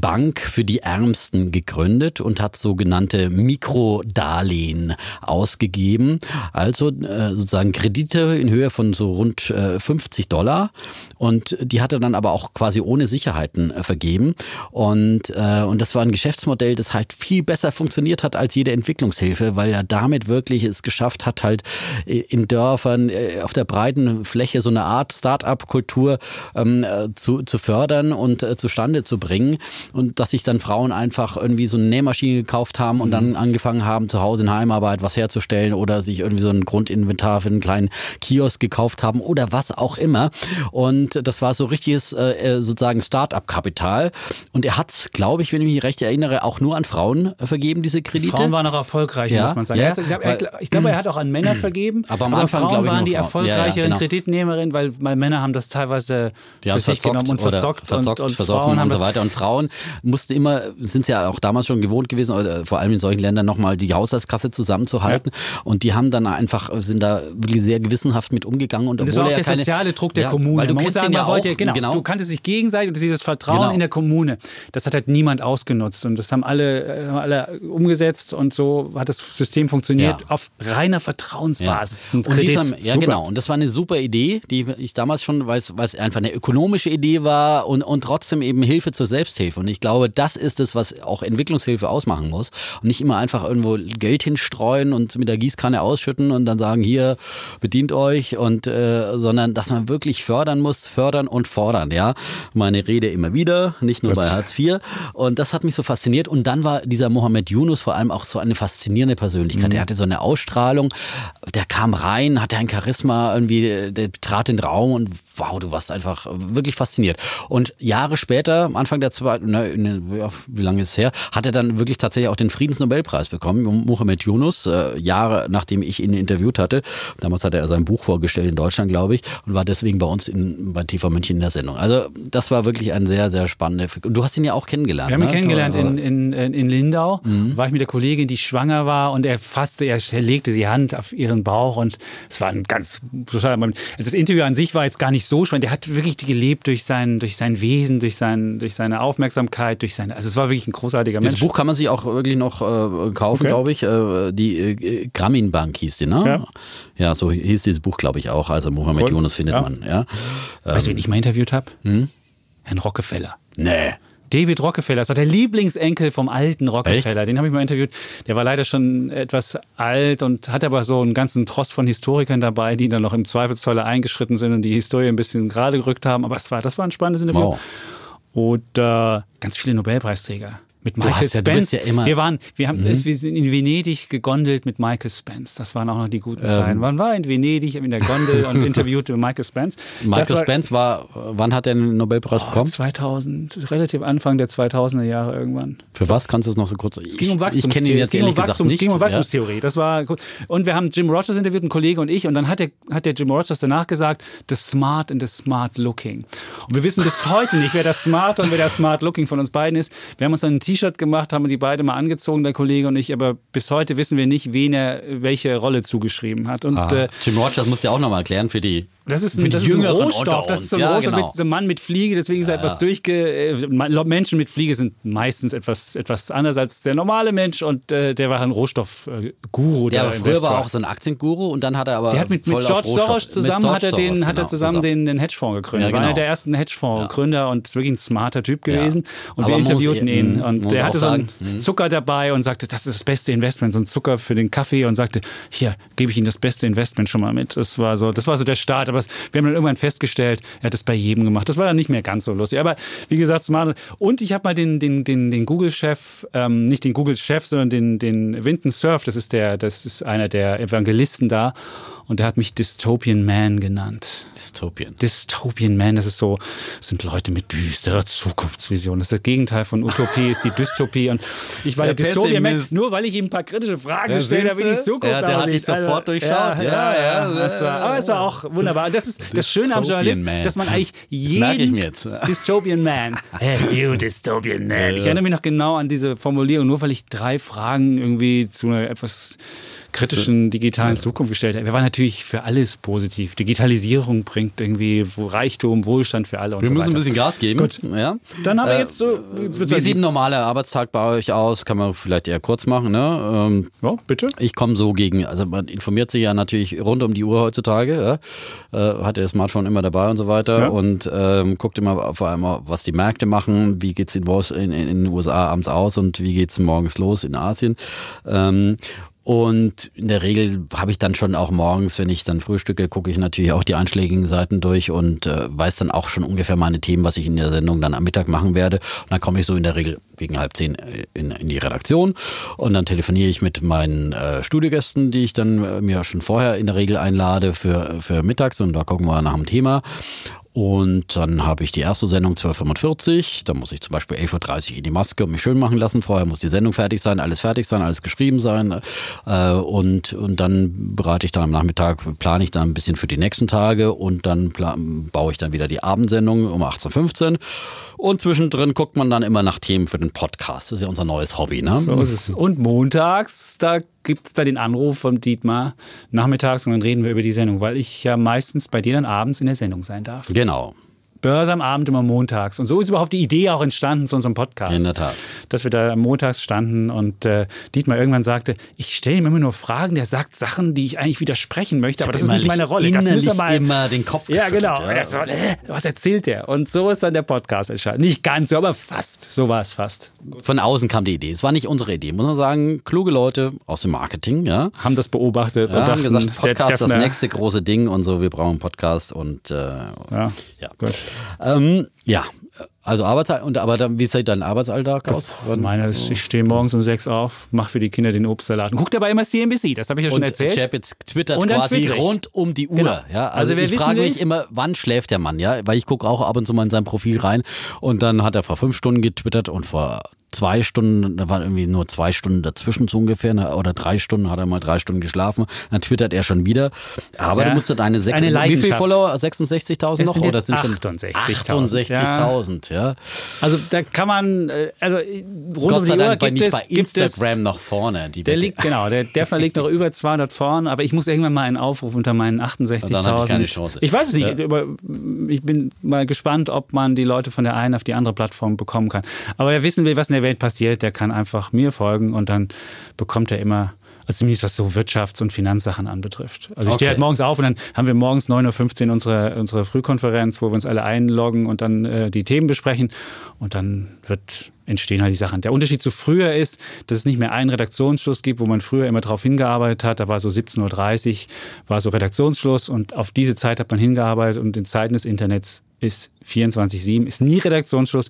S1: Bank für die Ärmsten gegründet und hat sogenannte Mikrodarlehen ausgegeben. Also äh, sozusagen Kredite in Höhe von so rund äh, 50 Dollar. Und die hat er dann aber auch quasi ohne Sicherheiten äh, vergeben. Und, äh, und das war ein Geschäftsmodell, das halt viel besser funktioniert hat als jede Entwicklungshilfe, weil er damit wirklich es geschafft hat, halt äh, in Dörfern äh, auf der breiten Fläche so eine Art Start-up-Kultur ähm, äh, zu, zu fördern und zustande zu bringen und dass sich dann Frauen einfach irgendwie so eine Nähmaschine gekauft haben und dann mhm. angefangen haben, zu Hause in Heimarbeit was herzustellen oder sich irgendwie so ein Grundinventar für einen kleinen Kiosk gekauft haben oder was auch immer. Und das war so richtiges äh, äh sozusagen Start-up-Kapital. Und er hat es, glaube ich, wenn ich mich recht erinnere, auch nur an Frauen vergeben, diese Kredite.
S2: Frauen waren auch erfolgreich, ja, muss man sagen. Ja, ich glaube, er, glaub, er, hat auch an Männer (clears throat) vergeben. Aber am Anfang, Frauen waren die erfolgreicheren ja, genau. Kreditnehmerinnen, weil, weil Männer haben das teilweise
S1: die für sich genommen und verzockt, verzockt und, und, versoffen und so weiter. Und Frauen Medien mussten immer, sind sie ja auch damals schon gewohnt gewesen, oder vor allem in solchen Ländern nochmal die Haushaltskasse zusammenzuhalten. Ja. Und die haben dann einfach, sind da wirklich sehr gewissenhaft mit umgegangen. Und,
S2: und das war auch der keine, soziale Druck der ja, Kommune.
S1: Weil du man sagen, ja auch, wollte,
S2: genau, genau, du kanntest sich gegenseitig und dieses Vertrauen genau. in der Kommune. Das hat halt niemand ausgenutzt. Und das haben alle, äh, alle umgesetzt und so hat das System funktioniert auf reiner Vertrauensbasis.
S1: Und dieser, ja, genau. Und das war eine super Idee, die ich damals schon, weil es einfach eine ökonomische Idee war und, und trotzdem eben Hilfe zur Selbsthilfe. Und ich glaube, das ist es, was auch Entwicklungshilfe ausmachen muss. Und nicht immer einfach irgendwo Geld hinstreuen und mit der Gießkanne ausschütten und dann sagen, hier, bedient euch und äh, sondern dass man wirklich fördern muss, fördern und fordern, ja. Meine Rede immer wieder, nicht nur Gut. bei Hartz IV. Und das hat mich so fasziniert. Und dann war dieser Mohammed Yunus vor allem auch so eine faszinierende Persönlichkeit. Mhm. Er hatte so eine Ausstrahlung, der kam rein, hatte ein Charisma, irgendwie, der trat in den Raum und wow, du warst einfach wirklich fasziniert. Und Jahre später, Anfang der zweiten, ne, ne, wie lange ist es her, hat er dann wirklich tatsächlich auch den Friedensnobelpreis bekommen, Mohammed Yunus, äh, Jahre nachdem ich ihn interviewt hatte. Damals hat er sein Buch vorgestellt in Deutschland, glaube ich, und war deswegen bei uns in, bei TV München in der Sendung. Also das war wirklich ein sehr, sehr spannender Und du hast ihn ja auch kennengelernt.
S2: Wir haben ihn ne? kennengelernt in, in, in Lindau. Mhm. War ich mit der Kollegin, die schwanger war und er fasste, er legte die Hand auf ihren Bauch und es war ein ganz totaler Moment. Also das Interview an sich war jetzt gar nicht so spannend. Der hat wirklich gelebt durch sein, durch sein Wesen, durch, sein, durch seine Aufmerksamkeit, durch seine, also es war wirklich ein großartiger Mensch.
S1: Das Buch kann man sich auch wirklich noch äh, kaufen, okay. glaube ich. Äh, die äh, Grameen Bank hieß die, ne? Ja. ja, so hieß dieses Buch, glaube ich, auch. Also Mohammed Voll. Yunus findet ja. man, ja.
S2: Weißt du, wen ich mal interviewt habe? Hm? Herrn Rockefeller.
S1: Nee.
S2: David Rockefeller, das war der Lieblingsenkel vom alten Rockefeller. Echt? Den habe ich mal interviewt. Der war leider schon etwas alt und hat aber so einen ganzen Trost von Historikern dabei, die dann noch im Zweifelsfalle eingeschritten sind und die Historie ein bisschen gerade gerückt haben. Aber es war, das war ein spannendes Interview. Wow. Äh, ganz viele Nobelpreisträger mit Michael Spence. Ja wir waren, wir haben, mhm. wir sind in Venedig gegondelt mit Michael Spence. Das waren auch noch die guten ähm. Zeiten. Man war in Venedig in der Gondel und (laughs) interviewte Michael Spence.
S1: Michael war, Spence war, wann hat er den Nobelpreis oh, bekommen?
S2: 2000, relativ Anfang der 2000er Jahre irgendwann.
S1: Für was kannst du es noch so kurz?
S2: Es ging um Wachstumstheorie. Ich, ich es ging um, Wachstums, ging um Wachstumstheorie. Ja. Das war gut. Und wir haben Jim Rogers interviewt, ein Kollege und ich. Und dann hat der, hat der Jim Rogers danach gesagt, the smart and the smart looking. Und wir wissen bis heute nicht, wer das smart und wer der smart looking von uns beiden ist. Wir haben uns dann ein T-Shirt gemacht, haben die beide mal angezogen, der Kollege und ich, aber bis heute wissen wir nicht, wen er welche Rolle zugeschrieben hat. Und,
S1: ah, äh, Jim Rogers muss ja auch nochmal erklären für die
S2: das ist ein, das ist ein Rohstoff, das ist so ein ja, Rohstoff genau. mit einem Mann mit Fliege, deswegen ist er ja, etwas durchge... Äh, Menschen mit Fliege sind meistens etwas, etwas anders als der normale Mensch und äh, der war ein Rohstoffguru.
S1: Ja, aber früher war auch so ein Aktienguru und dann hat er aber
S2: Der hat mit, mit George Soros zusammen, George hat er, den, Soros, hat er genau, zusammen den, den Hedgefonds gegründet. Ja, genau. War einer genau. der ersten Hedgefonds-Gründer und wirklich ein smarter Typ gewesen und aber wir interviewten ihn und der hatte so einen sagen, Zucker dabei und sagte, das ist das beste Investment, so ein Zucker für den Kaffee und sagte, hier, gebe ich Ihnen das beste Investment schon mal mit. Das war so, das war so der Start, aber wir haben dann irgendwann festgestellt, er hat das bei jedem gemacht. Das war dann nicht mehr ganz so lustig. Aber wie gesagt, smart. Und ich habe mal den, den, den, den Google-Chef, ähm, nicht den Google-Chef, sondern den, den Winton Surf, das ist der, das ist einer der Evangelisten da. Und der hat mich Dystopian Man genannt.
S1: Dystopian.
S2: Dystopian Man, das ist so, das sind Leute mit düsterer Zukunftsvision. Das ist das Gegenteil von Utopie, ist die Dystopie. Und ich war der, der Dystopian Man, nur weil ich ihm ein paar kritische Fragen gestellt habe, wie die Zukunft
S1: ja, der hat dich sofort also, durchschaut. Ja, ja, ja, ja,
S2: das war, aber es war auch wunderbar. Und das ist das Schöne am Journalist, Man. dass man eigentlich jeden Dystopian Man, (laughs) hey, you Dystopian Man. Ich erinnere mich noch genau an diese Formulierung, nur weil ich drei Fragen irgendwie zu einer etwas kritischen digitalen Zukunft gestellt hat. Wir waren natürlich für alles positiv. Digitalisierung bringt irgendwie Reichtum, Wohlstand für alle.
S1: Und wir so müssen weiter. ein bisschen Gas geben. Gut.
S2: Ja. Dann haben wir äh, jetzt so.
S1: Wie sieht ein normaler Arbeitstag bei euch aus? Kann man vielleicht eher kurz machen. Ne?
S2: Ähm, ja, bitte.
S1: Ich komme so gegen, also man informiert sich ja natürlich rund um die Uhr heutzutage. Ja? Äh, hat das Smartphone immer dabei und so weiter ja. und ähm, guckt immer vor allem, was die Märkte machen. Wie geht es in, in, in, den USA abends aus und wie geht es morgens los in Asien? Ähm, und in der Regel habe ich dann schon auch morgens, wenn ich dann frühstücke, gucke ich natürlich auch die einschlägigen Seiten durch und äh, weiß dann auch schon ungefähr meine Themen, was ich in der Sendung dann am Mittag machen werde. Und dann komme ich so in der Regel gegen halb zehn äh, in, in die Redaktion und dann telefoniere ich mit meinen äh, Studiogästen, die ich dann äh, mir schon vorher in der Regel einlade für, für mittags und da gucken wir nach dem Thema. Und dann habe ich die erste Sendung 12.45 Da muss ich zum Beispiel 11.30 Uhr in die Maske und mich schön machen lassen. Vorher muss die Sendung fertig sein, alles fertig sein, alles geschrieben sein. Äh, und, und dann bereite ich dann am Nachmittag, plane ich dann ein bisschen für die nächsten Tage und dann baue ich dann wieder die Abendsendung um 18.15 Uhr. Und zwischendrin guckt man dann immer nach Themen für den Podcast. Das ist ja unser neues Hobby. Ne?
S2: So ist es. Und montags, da gibt es da den Anruf von Dietmar nachmittags und dann reden wir über die Sendung, weil ich ja meistens bei dir dann abends in der Sendung sein darf.
S1: Genau.
S2: Börse am Abend immer montags. Und so ist überhaupt die Idee auch entstanden zu unserem Podcast.
S1: In der Tat.
S2: Dass wir da montags standen und äh, Dietmar irgendwann sagte, ich stelle ihm immer nur Fragen, der sagt Sachen, die ich eigentlich widersprechen möchte, aber das ist nicht meine Rolle.
S1: Das muss er mal immer den Kopf
S2: Ja, genau. Ja. So, äh, was erzählt der? Und so ist dann der Podcast entstanden. Nicht ganz so, aber fast. So war es fast.
S1: Von außen kam die Idee. Es war nicht unsere Idee, muss man sagen. Kluge Leute aus dem Marketing, ja.
S2: Haben das beobachtet
S1: ja, und haben gesagt, Podcast ist das nächste große Ding und so, wir brauchen einen Podcast und äh,
S2: ja, ja. gut.
S1: Ähm, ja, also Arbeitszeit und aber dann, wie sieht dein Arbeitsalltag aus?
S2: Meine, ich stehe morgens um sechs auf, mache für die Kinder den Obstsalat. Guckt aber immer CNBC, das habe ich ja schon
S1: und
S2: erzählt.
S1: Chap jetzt twittert und quasi rund um die Uhr. Genau. Ja, also, also ich frage mich immer, wann schläft der Mann, ja? Weil ich gucke auch ab und zu mal in sein Profil rein und dann hat er vor fünf Stunden getwittert und vor zwei Stunden, da waren irgendwie nur zwei Stunden dazwischen so ungefähr, ne, oder drei Stunden, hat er mal drei Stunden geschlafen, dann twittert er schon wieder. Aber ja, du musst deine sechs, wie viele Follower? 66.000 noch?
S2: Oder sind 68.000.
S1: 68.000, ja. ja.
S2: Also da kann man, äh, also
S1: rund Gott um die Uhr gibt nicht es, bei Instagram noch vorne.
S2: der liegt, genau, der Defner liegt noch über 200 vorne, aber ich muss irgendwann mal einen Aufruf unter meinen 68.000. Dann habe ich keine Chance. Ich weiß es nicht, ja. aber ich bin mal gespannt, ob man die Leute von der einen auf die andere Plattform bekommen kann. Aber wer wissen will, was eine der Welt passiert, der kann einfach mir folgen und dann bekommt er immer also zumindest was so Wirtschafts- und Finanzsachen anbetrifft. Also ich okay. stehe halt morgens auf und dann haben wir morgens 9.15 Uhr unsere, unsere Frühkonferenz, wo wir uns alle einloggen und dann äh, die Themen besprechen und dann wird entstehen halt die Sachen. Der Unterschied zu früher ist, dass es nicht mehr einen Redaktionsschluss gibt, wo man früher immer drauf hingearbeitet hat. Da war so 17.30 Uhr, war so Redaktionsschluss und auf diese Zeit hat man hingearbeitet und in Zeiten des Internets ist 24-7, ist nie Redaktionsschluss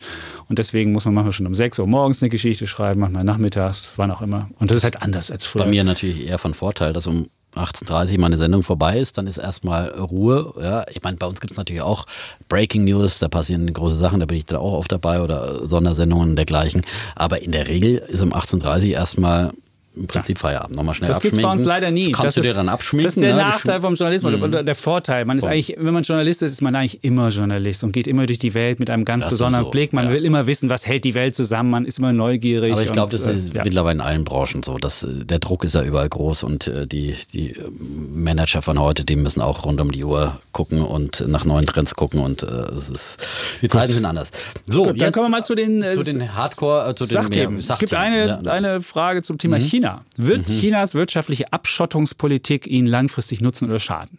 S2: und deswegen muss man manchmal schon um 6 Uhr morgens eine Geschichte schreiben, manchmal nachmittags, wann auch immer. Und das ist halt anders als früher.
S1: Bei mir natürlich eher von Vorteil, dass um 18.30 Uhr meine Sendung vorbei ist, dann ist erstmal Ruhe. Ja, ich meine, bei uns gibt es natürlich auch Breaking News, da passieren große Sachen, da bin ich dann auch oft dabei oder Sondersendungen und dergleichen. Aber in der Regel ist um 18.30 Uhr erstmal im Prinzip Feierabend. Nochmal schnell
S2: Das gibt es bei uns leider nie.
S1: Das kannst
S2: das
S1: du dir dann abschminken.
S2: Das ist der ne? Nachteil vom Journalismus mhm. oder der Vorteil. Man ist oh. eigentlich, wenn man Journalist ist, ist man eigentlich immer Journalist und geht immer durch die Welt mit einem ganz das besonderen so. Blick. Man ja. will immer wissen, was hält die Welt zusammen. Man ist immer neugierig.
S1: Aber ich glaube, das ist äh, ja. mittlerweile in allen Branchen so. Dass, äh, der Druck ist ja überall groß und äh, die, die Manager von heute, die müssen auch rund um die Uhr gucken und nach neuen Trends gucken und äh, es ist, die Zeiten sind anders.
S2: So, Gut, dann kommen wir mal zu den,
S1: zu den Hardcore, zu den
S2: Sachthemen. Es gibt eine, ja. eine Frage zum Thema mhm. China. Wird mhm. Chinas wirtschaftliche Abschottungspolitik ihnen langfristig nutzen oder schaden?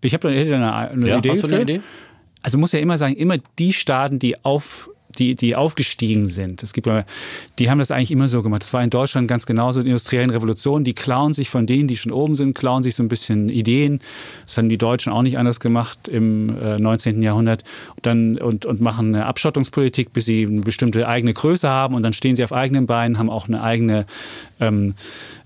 S2: Ich habe da eine, eine ja, Idee. Hast du eine Idee? Also muss ja immer sagen, immer die Staaten, die auf die, die aufgestiegen sind. Es gibt, die haben das eigentlich immer so gemacht. Das war in Deutschland ganz genauso in der industriellen Revolution. Die klauen sich von denen, die schon oben sind, klauen sich so ein bisschen Ideen. Das haben die Deutschen auch nicht anders gemacht im äh, 19. Jahrhundert. Und, dann, und, und machen eine Abschottungspolitik, bis sie eine bestimmte eigene Größe haben. Und dann stehen sie auf eigenen Beinen, haben auch eine eigene ähm,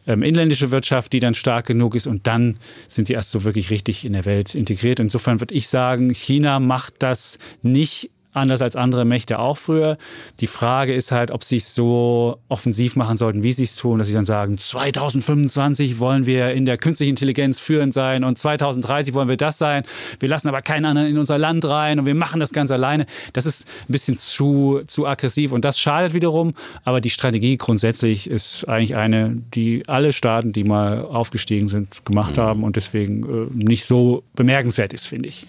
S2: ähm, inländische Wirtschaft, die dann stark genug ist. Und dann sind sie erst so wirklich richtig in der Welt integriert. Insofern würde ich sagen, China macht das nicht anders als andere Mächte auch früher. Die Frage ist halt, ob sie es so offensiv machen sollten, wie sie es tun, dass sie dann sagen, 2025 wollen wir in der künstlichen Intelligenz führend sein und 2030 wollen wir das sein. Wir lassen aber keinen anderen in unser Land rein und wir machen das ganz alleine. Das ist ein bisschen zu, zu aggressiv und das schadet wiederum. Aber die Strategie grundsätzlich ist eigentlich eine, die alle Staaten, die mal aufgestiegen sind, gemacht mhm. haben und deswegen äh, nicht so bemerkenswert ist, finde ich.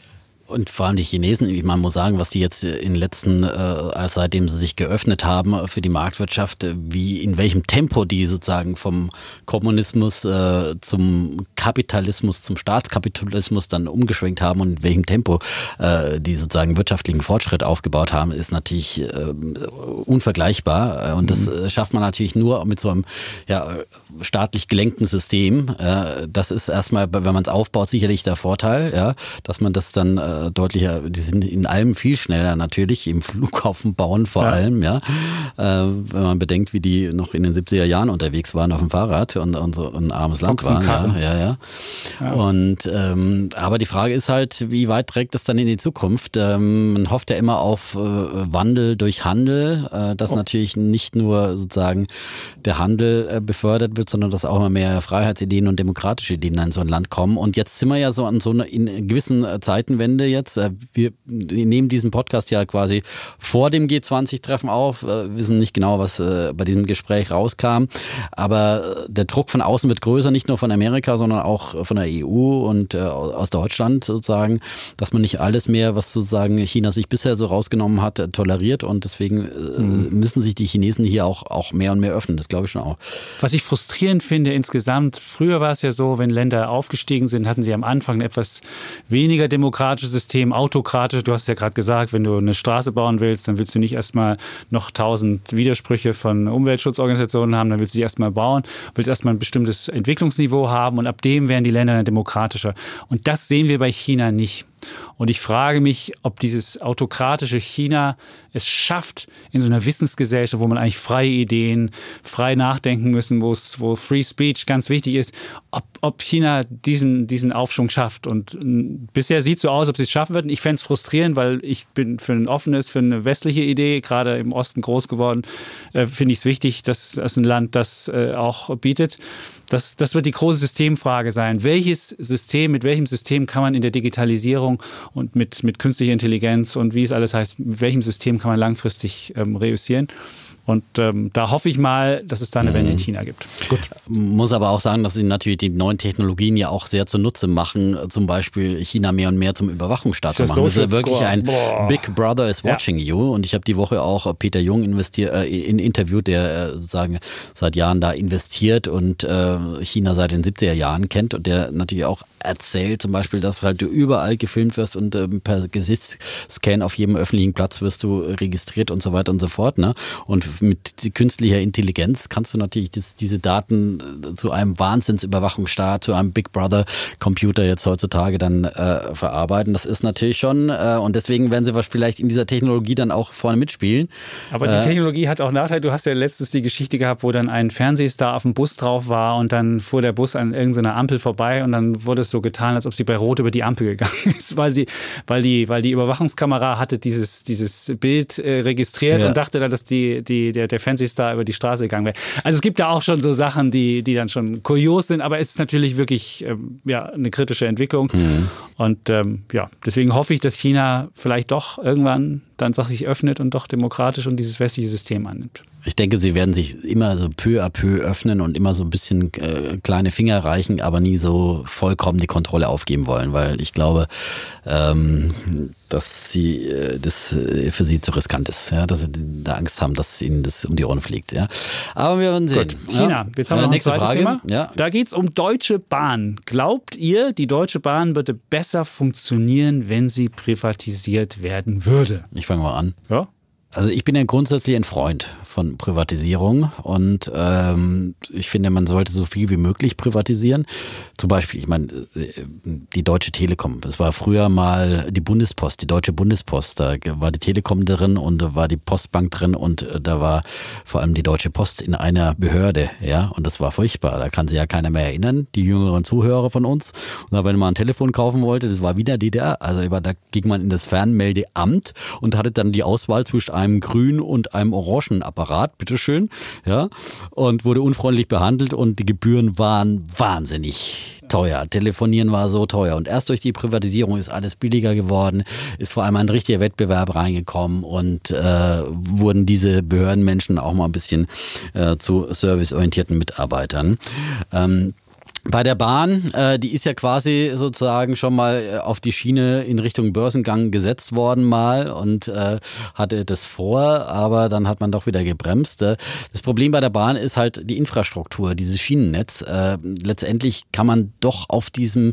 S1: Und vor allem die Chinesen, man muss sagen, was die jetzt in den letzten, äh, seitdem sie sich geöffnet haben für die Marktwirtschaft, wie in welchem Tempo die sozusagen vom Kommunismus äh, zum Kapitalismus, zum Staatskapitalismus dann umgeschwenkt haben und in welchem Tempo äh, die sozusagen wirtschaftlichen Fortschritt aufgebaut haben, ist natürlich äh, unvergleichbar. Und das mhm. Äh, schafft man natürlich nur mit so einem ja, staatlich gelenkten System. Äh, das ist erstmal, wenn man es aufbaut, sicherlich der Vorteil, ja, dass man das dann äh, deutlicher, die sind in allem viel schneller natürlich, im Flughafen bauen vor ja. allem, ja. Äh, wenn man bedenkt, wie die noch in den 70er Jahren unterwegs waren auf dem Fahrrad und, und so ein armes Land waren. Ja, ja, ja. ja. Und ähm, aber die Frage ist halt, wie weit trägt das dann in die Zukunft? Ähm, man hofft ja immer auf äh, Wandel durch Handel, äh, dass oh. natürlich nicht nur sozusagen der Handel äh, befördert wird, sondern dass auch immer mehr Freiheitsideen und demokratische Ideen in so ein Land kommen. Und jetzt sind wir ja so an so einer in gewissen äh, Jetzt. Äh, wir nehmen diesen Podcast ja quasi vor dem G20-Treffen auf, wissen nicht genau, was bei diesem Gespräch rauskam. Aber der Druck von außen wird größer, nicht nur von Amerika, sondern auch von der EU und aus Deutschland sozusagen, dass man nicht alles mehr, was sozusagen China sich bisher so rausgenommen hat, toleriert. Und deswegen mhm. müssen sich die Chinesen hier auch, auch mehr und mehr öffnen. Das glaube ich schon auch.
S2: Was ich frustrierend finde insgesamt, früher war es ja so, wenn Länder aufgestiegen sind, hatten sie am Anfang ein etwas weniger demokratisches System, autokratisch. Du hast ja gerade gesagt, wenn du eine Straße bauen willst, dann willst du nicht erstmal noch tausend Widersprüche von Umweltschutzorganisationen haben, dann willst du die erstmal bauen, willst erstmal ein bestimmtes Entwicklungsniveau haben und ab dem werden die Länder dann demokratischer. Und das sehen wir bei China nicht. Und ich frage mich, ob dieses autokratische China es schafft, in so einer Wissensgesellschaft, wo man eigentlich freie Ideen, frei nachdenken müssen, wo es, wo Free Speech ganz wichtig ist, ob, ob China diesen, diesen Aufschwung schafft. Und mm, bisher sieht es so aus, ob sie es schaffen würden. Ich fände es frustrierend, weil ich bin für ein offenes, für eine westliche Idee, gerade im Osten groß geworden, äh, finde ich es wichtig, dass es ein Land das äh, auch bietet. Das, das wird die große Systemfrage sein. Welches System, mit welchem System kann man in der Digitalisierung und mit, mit künstlicher Intelligenz und wie es alles heißt, mit welchem System kann man langfristig ähm, reüssieren? Und ähm, da hoffe ich mal, dass es da eine Wende in mhm. China gibt.
S1: Gut. Muss aber auch sagen, dass sie natürlich die neuen Technologien ja auch sehr zunutze machen, zum Beispiel China mehr und mehr zum Überwachungsstaat zu machen. Das ist ja wirklich Score. ein Boah. Big Brother is watching ja. you. Und ich habe die Woche auch Peter Jung investiert, äh, in Interview, der äh, sozusagen seit Jahren da investiert und äh, China seit den 70er Jahren kennt und der natürlich auch erzählt, zum Beispiel, dass halt du überall gefilmt wirst und äh, per Gesichtsscan auf jedem öffentlichen Platz wirst du registriert und so weiter und so fort. Ne? Und mit künstlicher Intelligenz kannst du natürlich das, diese Daten äh, zu einem Wahnsinnsüberwachungsstaat, zu einem Big Brother Computer jetzt heutzutage dann äh, verarbeiten. Das ist natürlich schon, äh, und deswegen werden sie vielleicht in dieser Technologie dann auch vorne mitspielen.
S2: Aber die äh, Technologie hat auch Nachteile. Du hast ja letztens die Geschichte gehabt, wo dann ein Fernsehstar auf dem Bus drauf war und dann fuhr der Bus an irgendeiner Ampel vorbei und dann wurde es so getan, als ob sie bei Rot über die Ampel gegangen (laughs) ist, weil sie, weil die, weil die Überwachungskamera hatte dieses, dieses Bild äh, registriert ja. und dachte dann, dass die, die der, der Fernsehstar über die Straße gegangen wäre. Also es gibt da auch schon so Sachen, die, die dann schon kurios sind, aber es ist natürlich wirklich ähm, ja, eine kritische Entwicklung. Mhm. Und ähm, ja, deswegen hoffe ich, dass China vielleicht doch irgendwann dann sich öffnet und doch demokratisch und dieses westliche System annimmt.
S1: Ich denke, sie werden sich immer so peu à peu öffnen und immer so ein bisschen äh, kleine Finger reichen, aber nie so vollkommen die Kontrolle aufgeben wollen, weil ich glaube, ähm, dass sie äh, das äh, für sie zu riskant ist, ja, dass sie da Angst haben, dass ihnen das um die Ohren fliegt. Ja. Aber wir werden sehen. Gut.
S2: China, ja. jetzt haben wir äh, noch ein zweites Frage. Thema. Ja. Da geht es um Deutsche Bahn. Glaubt ihr, die Deutsche Bahn würde besser funktionieren, wenn sie privatisiert werden würde?
S1: Ich fange mal an.
S2: Ja.
S1: Also ich bin ja grundsätzlich ein Freund von Privatisierung und ähm, ich finde, man sollte so viel wie möglich privatisieren. Zum Beispiel, ich meine, äh, die Deutsche Telekom. Es war früher mal die Bundespost, die Deutsche Bundespost. Da war die Telekom drin und da war die Postbank drin und äh, da war vor allem die Deutsche Post in einer Behörde, ja, und das war furchtbar. Da kann sich ja keiner mehr erinnern, die jüngeren Zuhörer von uns. Und wenn man ein Telefon kaufen wollte, das war wieder DDR. Also da ging man in das Fernmeldeamt und hatte dann die Auswahl zwischen einem grünen und einem orangen Apparat, bitteschön, ja, und wurde unfreundlich behandelt und die Gebühren waren wahnsinnig teuer. Telefonieren war so teuer. Und erst durch die Privatisierung ist alles billiger geworden, ist vor allem ein richtiger Wettbewerb reingekommen und äh, wurden diese Behördenmenschen auch mal ein bisschen äh, zu serviceorientierten Mitarbeitern. Ähm, bei der Bahn, äh, die ist ja quasi sozusagen schon mal äh, auf die Schiene in Richtung Börsengang gesetzt worden mal und äh, hatte das vor, aber dann hat man doch wieder gebremst. Äh, das Problem bei der Bahn ist halt die Infrastruktur, dieses Schienennetz. Äh, letztendlich kann man doch auf diesem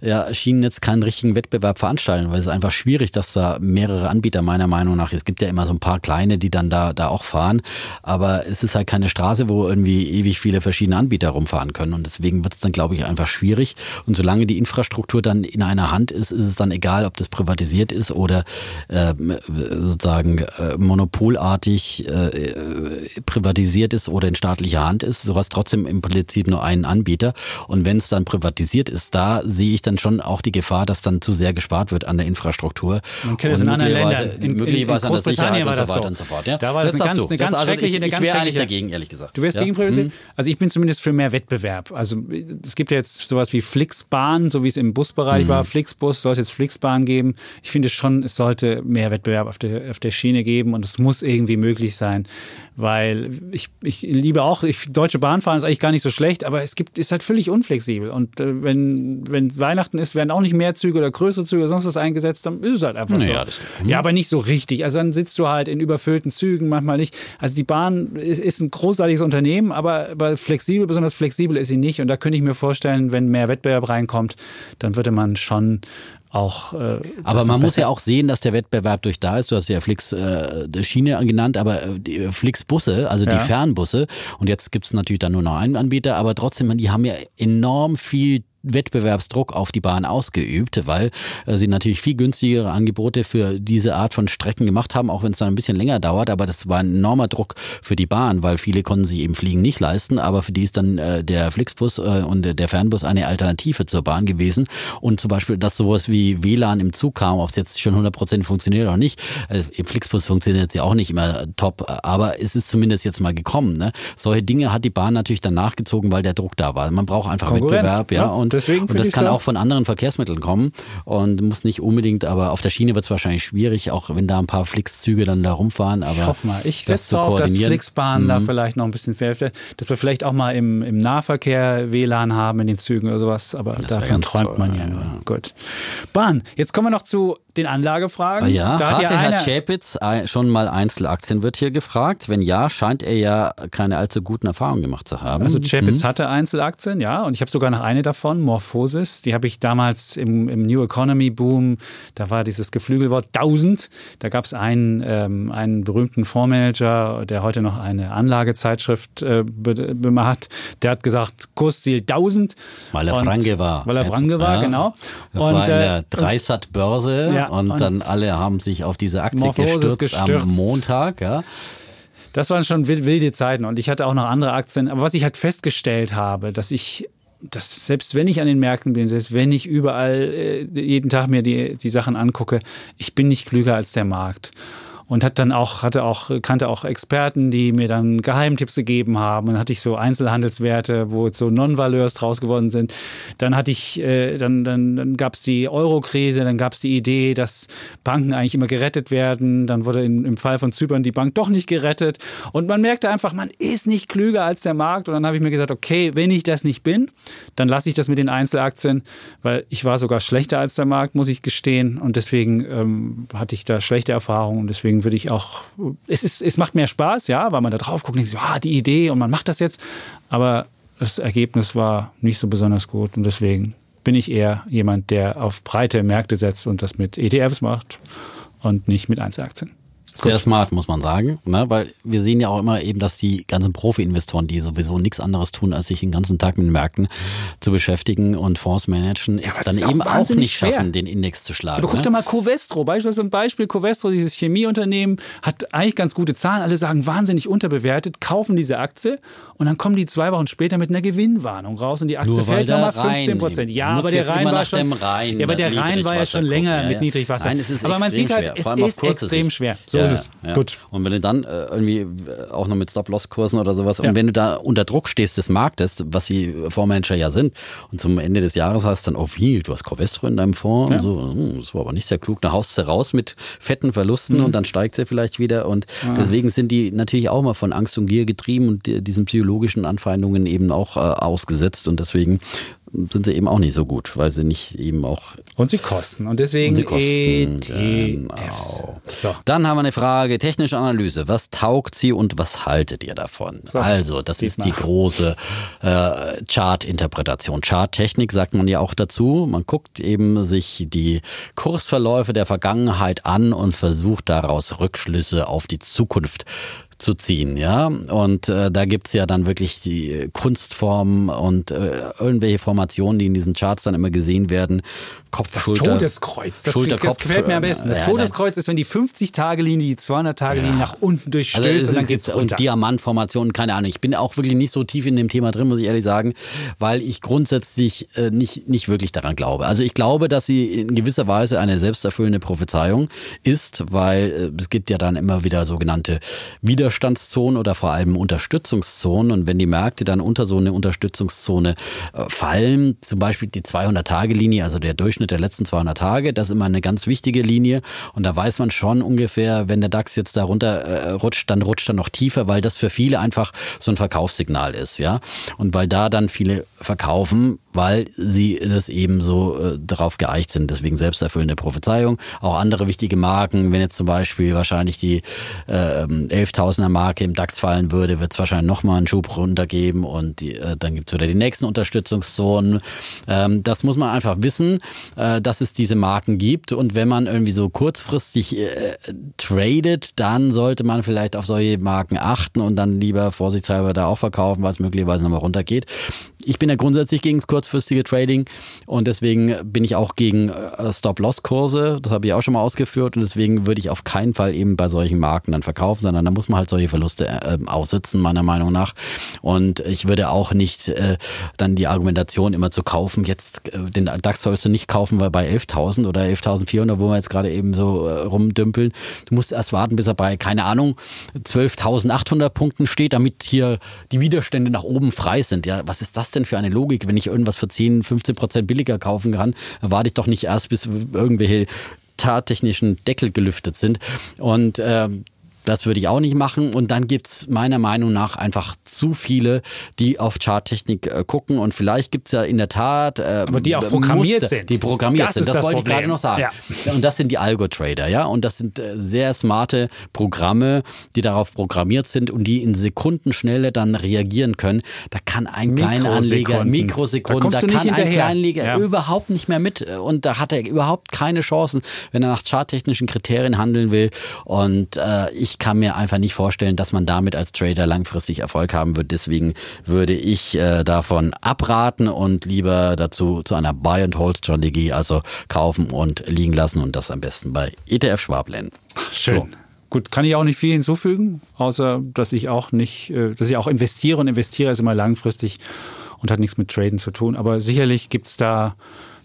S1: ja, Schienennetz keinen richtigen Wettbewerb veranstalten, weil es ist einfach schwierig, dass da mehrere Anbieter meiner Meinung nach, es gibt ja immer so ein paar kleine, die dann da, da auch fahren, aber es ist halt keine Straße, wo irgendwie ewig viele verschiedene Anbieter rumfahren können und deswegen wird es dann glaube ich, einfach schwierig. Und solange die Infrastruktur dann in einer Hand ist, ist es dann egal, ob das privatisiert ist oder äh, sozusagen äh, monopolartig äh, privatisiert ist oder in staatlicher Hand ist. So hast trotzdem im Prinzip nur einen Anbieter. Und wenn es dann privatisiert ist, da sehe ich dann schon auch die Gefahr, dass dann zu sehr gespart wird an der Infrastruktur.
S2: Man kennt das in anderen Ländern.
S1: In, möglicherweise in, in an der Sicherheit und so weiter
S2: so.
S1: und so fort. Ja?
S2: Da war das, das eine ganz, eine ganz also schreckliche,
S1: ich,
S2: ich
S1: wäre eigentlich dagegen, ehrlich gesagt.
S2: Du wärst ja? gegen privatisiert? Mhm. Also ich bin zumindest für mehr Wettbewerb. Also es gibt ja jetzt sowas wie Flixbahn, so wie es im Busbereich mhm. war. Flixbus soll es jetzt Flixbahn geben. Ich finde schon, es sollte mehr Wettbewerb auf der, auf der Schiene geben und es muss irgendwie möglich sein, weil ich, ich liebe auch, ich, Deutsche Bahn fahren ist eigentlich gar nicht so schlecht, aber es gibt, ist halt völlig unflexibel und äh, wenn, wenn Weihnachten ist, werden auch nicht mehr Züge oder größere Züge oder sonst was eingesetzt, dann ist es halt einfach naja, so. Ja, aber nicht so richtig. Also dann sitzt du halt in überfüllten Zügen, manchmal nicht. Also die Bahn ist, ist ein großartiges Unternehmen, aber, aber flexibel, besonders flexibel ist sie nicht und da könnte ich mir vorstellen, wenn mehr Wettbewerb reinkommt, dann würde man schon auch. Äh,
S1: aber man muss ja auch sehen, dass der Wettbewerb durch da ist. Du hast ja Flix äh, Schiene genannt, aber äh, die Flix Busse, also ja. die Fernbusse. Und jetzt gibt es natürlich dann nur noch einen Anbieter, aber trotzdem, die haben ja enorm viel Wettbewerbsdruck auf die Bahn ausgeübt, weil äh, sie natürlich viel günstigere Angebote für diese Art von Strecken gemacht haben, auch wenn es dann ein bisschen länger dauert. Aber das war ein enormer Druck für die Bahn, weil viele konnten sich eben Fliegen nicht leisten. Aber für die ist dann äh, der Flixbus äh, und der Fernbus eine Alternative zur Bahn gewesen. Und zum Beispiel, dass sowas wie WLAN im Zug kam, ob es jetzt schon 100% funktioniert oder nicht. Äh, Im Flixbus funktioniert es ja auch nicht immer top, aber es ist zumindest jetzt mal gekommen. Ne? Solche Dinge hat die Bahn natürlich dann nachgezogen, weil der Druck da war. Man braucht einfach Wettbewerb, ja. ja. Und
S2: Deswegen
S1: und das kann so. auch von anderen Verkehrsmitteln kommen und muss nicht unbedingt, aber auf der Schiene wird es wahrscheinlich schwierig, auch wenn da ein paar Flixzüge dann da rumfahren. Aber
S2: ich hoffe mal, ich setze darauf, dass Flixbahnen mhm. da vielleicht noch ein bisschen fehlt, dass wir vielleicht auch mal im, im Nahverkehr WLAN haben in den Zügen oder sowas, aber das davon träumt toll, man ja nur. Ja. Gut. Bahn, jetzt kommen wir noch zu den Anlagefragen.
S1: Ja, da hatte ja Herr Chapitz schon mal Einzelaktien, wird hier gefragt. Wenn ja, scheint er ja keine allzu guten Erfahrungen gemacht zu haben.
S2: Also Chapitz mhm. hatte Einzelaktien, ja, und ich habe sogar noch eine davon, Morphosis. Die habe ich damals im, im, New Economy Boom, da war dieses Geflügelwort 1000. Da gab es einen, ähm, einen berühmten Fondsmanager, der heute noch eine Anlagezeitschrift äh, hat. Der hat gesagt, Kursziel 1000.
S1: Weil er Franke war.
S2: Weil er Franke war, ja. genau.
S1: Das und, war in der äh, Dreisat-Börse. Ja, und, und, dann alle haben sich auf diese Aktie gestürzt, gestürzt, am Montag. Ja.
S2: Das waren schon wilde Zeiten und ich hatte auch noch andere Aktien. Aber was ich halt festgestellt habe, dass ich dass selbst wenn ich an den Märkten bin, selbst wenn ich überall äh, jeden Tag mir die, die Sachen angucke, ich bin nicht klüger als der Markt und hat dann auch, hatte auch, kannte auch Experten, die mir dann Geheimtipps gegeben haben. Und dann hatte ich so Einzelhandelswerte, wo so Non-Valeurs draus geworden sind. Dann hatte ich, äh, dann, dann, dann gab es die Euro-Krise, dann gab es die Idee, dass Banken eigentlich immer gerettet werden. Dann wurde in, im Fall von Zypern die Bank doch nicht gerettet. Und man merkte einfach, man ist nicht klüger als der Markt. Und dann habe ich mir gesagt, okay, wenn ich das nicht bin, dann lasse ich das mit den Einzelaktien, weil ich war sogar schlechter als der Markt, muss ich gestehen. Und deswegen ähm, hatte ich da schlechte Erfahrungen und deswegen deswegen würde ich auch, es, ist, es macht mehr Spaß, ja, weil man da drauf guckt und denkt, so, ah, die Idee und man macht das jetzt. Aber das Ergebnis war nicht so besonders gut und deswegen bin ich eher jemand, der auf breite Märkte setzt und das mit ETFs macht und nicht mit Einzelaktien.
S1: Sehr smart, muss man sagen, ne? weil wir sehen ja auch immer eben, dass die ganzen Profi-Investoren, die sowieso nichts anderes tun, als sich den ganzen Tag mit den Märkten zu beschäftigen und Fonds managen, ja, es dann eben auch, auch nicht schwer. schaffen, den Index zu schlagen.
S2: Aber guck ne? dir mal Covestro, beispielsweise ein Beispiel, Covestro, dieses Chemieunternehmen, hat eigentlich ganz gute Zahlen, alle sagen wahnsinnig unterbewertet, kaufen diese Aktie und dann kommen die zwei Wochen später mit einer Gewinnwarnung raus und die Aktie
S1: Nur
S2: fällt nochmal 15 Prozent. Ja, aber der Rhein war schon,
S1: Rhein,
S2: ja, aber der Rhein war ja schon länger ja, mit Niedrigwasser. Nein, aber man sieht halt, schwer. es ist extrem Sicht. schwer. So ist es. Gut.
S1: Und wenn du dann äh, irgendwie äh, auch noch mit Stop-Loss-Kursen oder sowas, ja. und wenn du da unter Druck stehst des Marktes, was die Fondsmanager ja sind, und zum Ende des Jahres hast dann, oh wie, du hast Covestro in deinem Fonds ja. und so, hm, das war aber nicht sehr klug, da haust du raus mit fetten Verlusten mhm. und dann steigt sie vielleicht wieder. Und ja. deswegen sind die natürlich auch mal von Angst und Gier getrieben und diesen psychologischen Anfeindungen eben auch äh, ausgesetzt. Und deswegen sind sie eben auch nicht so gut, weil sie nicht eben auch.
S2: Und sie kosten. Und deswegen und sie kosten.
S1: ETFs. Genau. So. Dann haben wir eine Frage, technische Analyse. Was taugt sie und was haltet ihr davon? So. Also, das ist die große äh, Chart-Interpretation. Charttechnik sagt man ja auch dazu. Man guckt eben sich die Kursverläufe der Vergangenheit an und versucht daraus Rückschlüsse auf die Zukunft zu ziehen, ja. Und äh, da gibt's ja dann wirklich die Kunstformen und äh, irgendwelche Formationen, die in diesen Charts dann immer gesehen werden. Kopf,
S2: Das
S1: Schulter,
S2: Todeskreuz, das,
S1: Schulter,
S2: das
S1: Kopf,
S2: gefällt mir am besten. Das
S1: ja,
S2: Todeskreuz ist, wenn die 50-Tage-Linie, die 200-Tage-Linie nach unten durchstößt
S1: Also,
S2: und dann geht's
S1: und
S2: runter.
S1: Diamantformationen, keine Ahnung. Ich bin auch wirklich nicht so tief in dem Thema drin, muss ich ehrlich sagen, weil ich grundsätzlich äh, nicht, nicht wirklich daran glaube. Also ich glaube, dass sie in gewisser Weise eine selbsterfüllende Prophezeiung ist, weil äh, es gibt ja dann immer wieder sogenannte Widerstandszonen oder vor allem Unterstützungszonen. Und wenn die Märkte dann unter so eine Unterstützungszone äh, fallen, zum Beispiel die 200-Tage-Linie, also der Durchschnitt der letzten 200 Tage, das ist immer eine ganz wichtige Linie. Und da weiß man schon ungefähr, wenn der DAX jetzt da runter äh, rutscht, dann rutscht er noch tiefer, weil das für viele einfach so ein Verkaufssignal ist, ja. Und weil da dann viele verkaufen, weil sie das eben so äh, darauf geeicht sind. Deswegen selbsterfüllende Prophezeiung. Auch andere wichtige Marken, wenn jetzt zum Beispiel wahrscheinlich die äh, 11.000er Marke im DAX fallen würde, wird es wahrscheinlich nochmal einen Schub runtergeben und die, äh, dann gibt es wieder die nächsten Unterstützungszonen. Ähm, das muss man einfach wissen, äh, dass es diese Marken gibt und wenn man irgendwie so kurzfristig äh, tradet, dann sollte man vielleicht auf solche Marken achten und dann lieber vorsichtshalber da auch verkaufen, weil es möglicherweise nochmal runtergeht. Ich bin ja grundsätzlich gegen das kurzfristige Trading und deswegen bin ich auch gegen äh, Stop-Loss-Kurse. Das habe ich auch schon mal ausgeführt und deswegen würde ich auf keinen Fall eben bei solchen Marken dann verkaufen, sondern da muss man halt solche Verluste äh, aussitzen, meiner Meinung nach. Und ich würde auch nicht äh, dann die Argumentation immer zu kaufen, jetzt äh, den DAX sollst du nicht kaufen, weil bei 11.000 oder 11.400, wo wir jetzt gerade eben so äh, rumdümpeln, du musst erst warten, bis er bei, keine Ahnung, 12.800 Punkten steht, damit hier die Widerstände nach oben frei sind. Ja, was ist das denn für eine Logik, wenn ich irgendwas für 10, 15 Prozent billiger kaufen kann, warte ich doch nicht erst, bis irgendwelche tattechnischen Deckel gelüftet sind. Und ähm, das würde ich auch nicht machen. Und dann gibt's meiner Meinung nach einfach zu viele, die auf Charttechnik äh, gucken. Und vielleicht gibt's ja in der Tat. Äh,
S2: Aber die auch programmiert
S1: Muster,
S2: sind.
S1: Die programmiert
S2: Das
S1: sind. Das,
S2: das
S1: wollte ich
S2: Problem.
S1: gerade noch sagen.
S2: Ja.
S1: Und das sind die Algo-Trader, ja. Und das sind äh, sehr smarte Programme, die darauf programmiert sind und die in Sekundenschnelle dann reagieren können. Da kann ein kleiner Anleger
S2: Mikrosekunden. Da
S1: da, kann ein. Kleinleger
S2: Ja.
S1: überhaupt nicht mehr mit. Und da hat er überhaupt keine Chancen, wenn er nach charttechnischen Kriterien handeln will. Und äh, ich kann mir einfach nicht vorstellen, dass man damit als Trader langfristig Erfolg haben wird. Deswegen würde ich äh, davon abraten und lieber dazu zu einer Buy-and-Hold-Strategie, also kaufen und liegen lassen und das am besten bei ETF-Sparplänen.
S2: Schön.
S1: So.
S2: Gut, kann ich auch nicht viel hinzufügen, außer dass ich auch nicht, äh, dass ich auch investiere und investiere ist immer langfristig und hat nichts mit Traden zu tun. Aber sicherlich gibt es da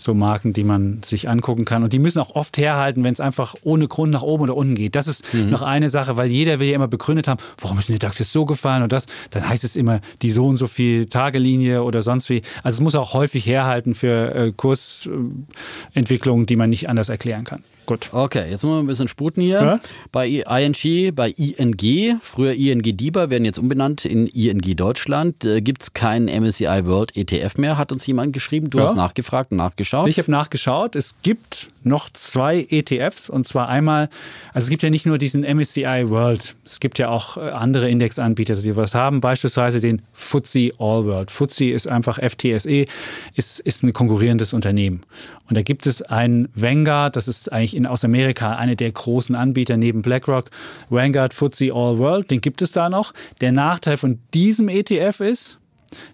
S2: so Marken, die man sich angucken kann. Und die müssen auch oft herhalten, wenn es einfach ohne Grund nach oben oder unten geht. Das ist
S1: Mhm.
S2: noch eine Sache, weil jeder will ja immer begründet haben, warum ist denn der DAX jetzt so gefallen und das. Dann heißt es immer die so und so viel Tagelinie oder sonst wie. Also es muss auch häufig herhalten für äh, Kursentwicklungen, die man nicht anders erklären kann. Gut.
S1: Okay, jetzt müssen wir ein bisschen sputen hier.
S2: Ja?
S1: Bei ING, bei ING, früher ING DIBA, werden jetzt umbenannt in ING Deutschland. Äh, Gibt es keinen MSCI World ETF mehr, hat uns jemand geschrieben. Du
S2: Ja.
S1: hast nachgefragt und nachgeschaut.
S2: Ich habe nachgeschaut. Es gibt noch zwei ETFs und zwar einmal, also es gibt ja nicht nur diesen MSCI World, es gibt ja auch äh, andere Indexanbieter, die was haben, beispielsweise den FTSE All World. FTSE ist einfach FTSE, ist, ist ein konkurrierendes Unternehmen. Und da gibt es einen Vanguard, das ist eigentlich in, aus Amerika einer der großen Anbieter neben BlackRock. Vanguard FTSE All World, den gibt es da noch. Der Nachteil von diesem ETF ist,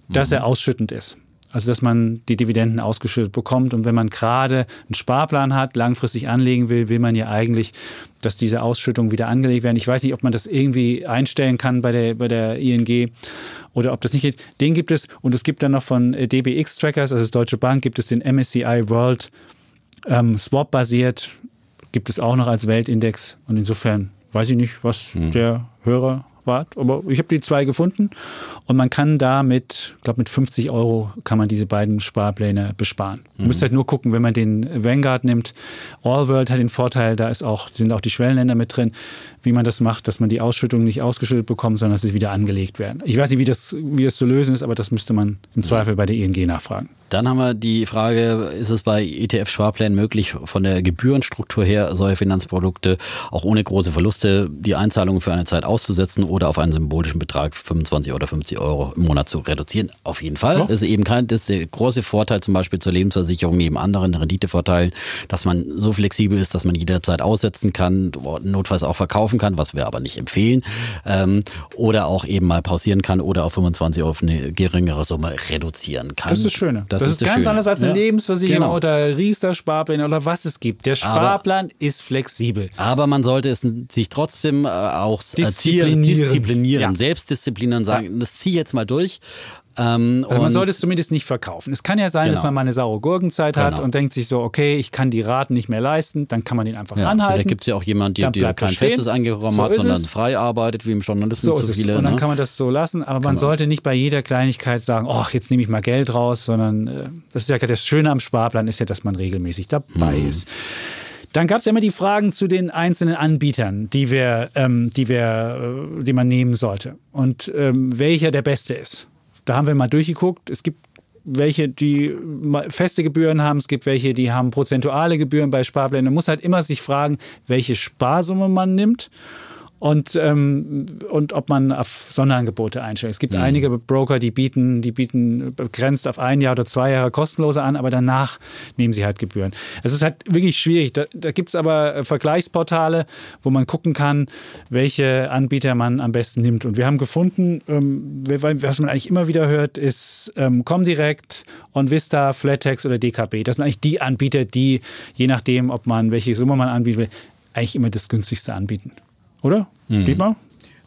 S2: dass er ausschüttend ist. Also dass man die Dividenden ausgeschüttet bekommt. Und wenn man gerade einen Sparplan hat, langfristig anlegen will, will man ja eigentlich, dass diese Ausschüttungen wieder angelegt werden. Ich weiß nicht, ob man das irgendwie einstellen kann bei der, bei der ING oder ob das nicht geht. Den gibt es. Und es gibt dann noch von äh, DBX Trackers, also das Deutsche Bank, gibt es den MSCI World ähm, Swap basiert. Gibt es auch noch als Weltindex. Und insofern weiß ich nicht, was der Hörer war. Aber ich habe die zwei gefunden und man kann da mit, ich glaube mit 50 Euro kann man diese beiden Sparpläne besparen. Man müsste halt nur gucken, wenn man den Vanguard nimmt. All World hat den Vorteil, da ist auch, sind auch die Schwellenländer mit drin, wie man das macht, dass man die Ausschüttung nicht ausgeschüttet bekommt, sondern dass sie wieder angelegt werden. Ich weiß nicht, wie das, wie das zu lösen ist, aber das müsste man im Zweifel bei der ING nachfragen.
S1: Dann haben wir die Frage, ist es bei ETF-Sparplänen möglich, von der Gebührenstruktur her solche Finanzprodukte auch ohne große Verluste die Einzahlungen für eine Zeit auszusetzen oder auf einen symbolischen Betrag 25 oder 50 Euro im Monat zu reduzieren. Auf jeden Fall. Ja. Das ist eben kein, das ist der große Vorteil zum Beispiel zur Lebensversicherung neben anderen Renditevorteilen, dass man so flexibel ist, dass man jederzeit aussetzen kann, notfalls auch verkaufen kann, was wir aber nicht empfehlen. Ähm, oder auch eben mal pausieren kann oder auf 25 auf eine geringere Summe reduzieren kann.
S2: Das ist das Schöne. Das, das ist, ist ganz Schöne. anders als eine ja. Lebensversicherung genau. oder Riester-Sparplan oder was es gibt. Der Sparplan aber, ist flexibel.
S1: Aber man sollte es sich trotzdem äh, auch disziplinieren, disziplinieren ja. selbstdisziplinieren, sagen, ja. das ziehe jetzt mal durch
S2: ähm, also man sollte es zumindest nicht verkaufen. Es kann ja sein, genau. dass man mal eine saure Gurkenzeit genau. hat und denkt sich so, okay, ich kann die Raten nicht mehr leisten, dann kann man den einfach ja, anhalten.
S1: Vielleicht gibt es ja auch jemanden, der, der kein festes Eingekommen so hat, sondern frei arbeitet, wie im Journalismus
S2: so, so viele. Und dann ne? kann man das so lassen, aber man genau. sollte nicht bei jeder Kleinigkeit sagen, oh, jetzt nehme ich mal Geld raus, sondern äh, das ist ja das Schöne am Sparplan ist ja, dass man regelmäßig dabei mhm. ist. Dann gab es ja immer die Fragen zu den einzelnen Anbietern, die wir, ähm, die wir, äh, die man nehmen sollte und ähm, welcher der beste ist. Da haben wir mal durchgeguckt. Es gibt welche, die feste Gebühren haben, es gibt welche, die haben prozentuale Gebühren bei Sparplänen. Man muss halt immer sich fragen, welche Sparsumme man nimmt und, ähm, und ob man auf Sonderangebote einstellt. Es gibt mhm. einige Broker, die bieten, die bieten begrenzt auf ein Jahr oder zwei Jahre kostenlose an, aber danach nehmen sie halt Gebühren. Es ist halt wirklich schwierig. Da, da gibt es aber Vergleichsportale, wo man gucken kann, welche Anbieter man am besten nimmt. Und wir haben gefunden, ähm, was man eigentlich immer wieder hört, ist ähm, Comdirect, OnVista, Flattex oder DKB. Das sind eigentlich die Anbieter, die, je nachdem, ob man welche Summe man anbieten will, eigentlich immer das günstigste anbieten. Oder? Mhm. Dietmar?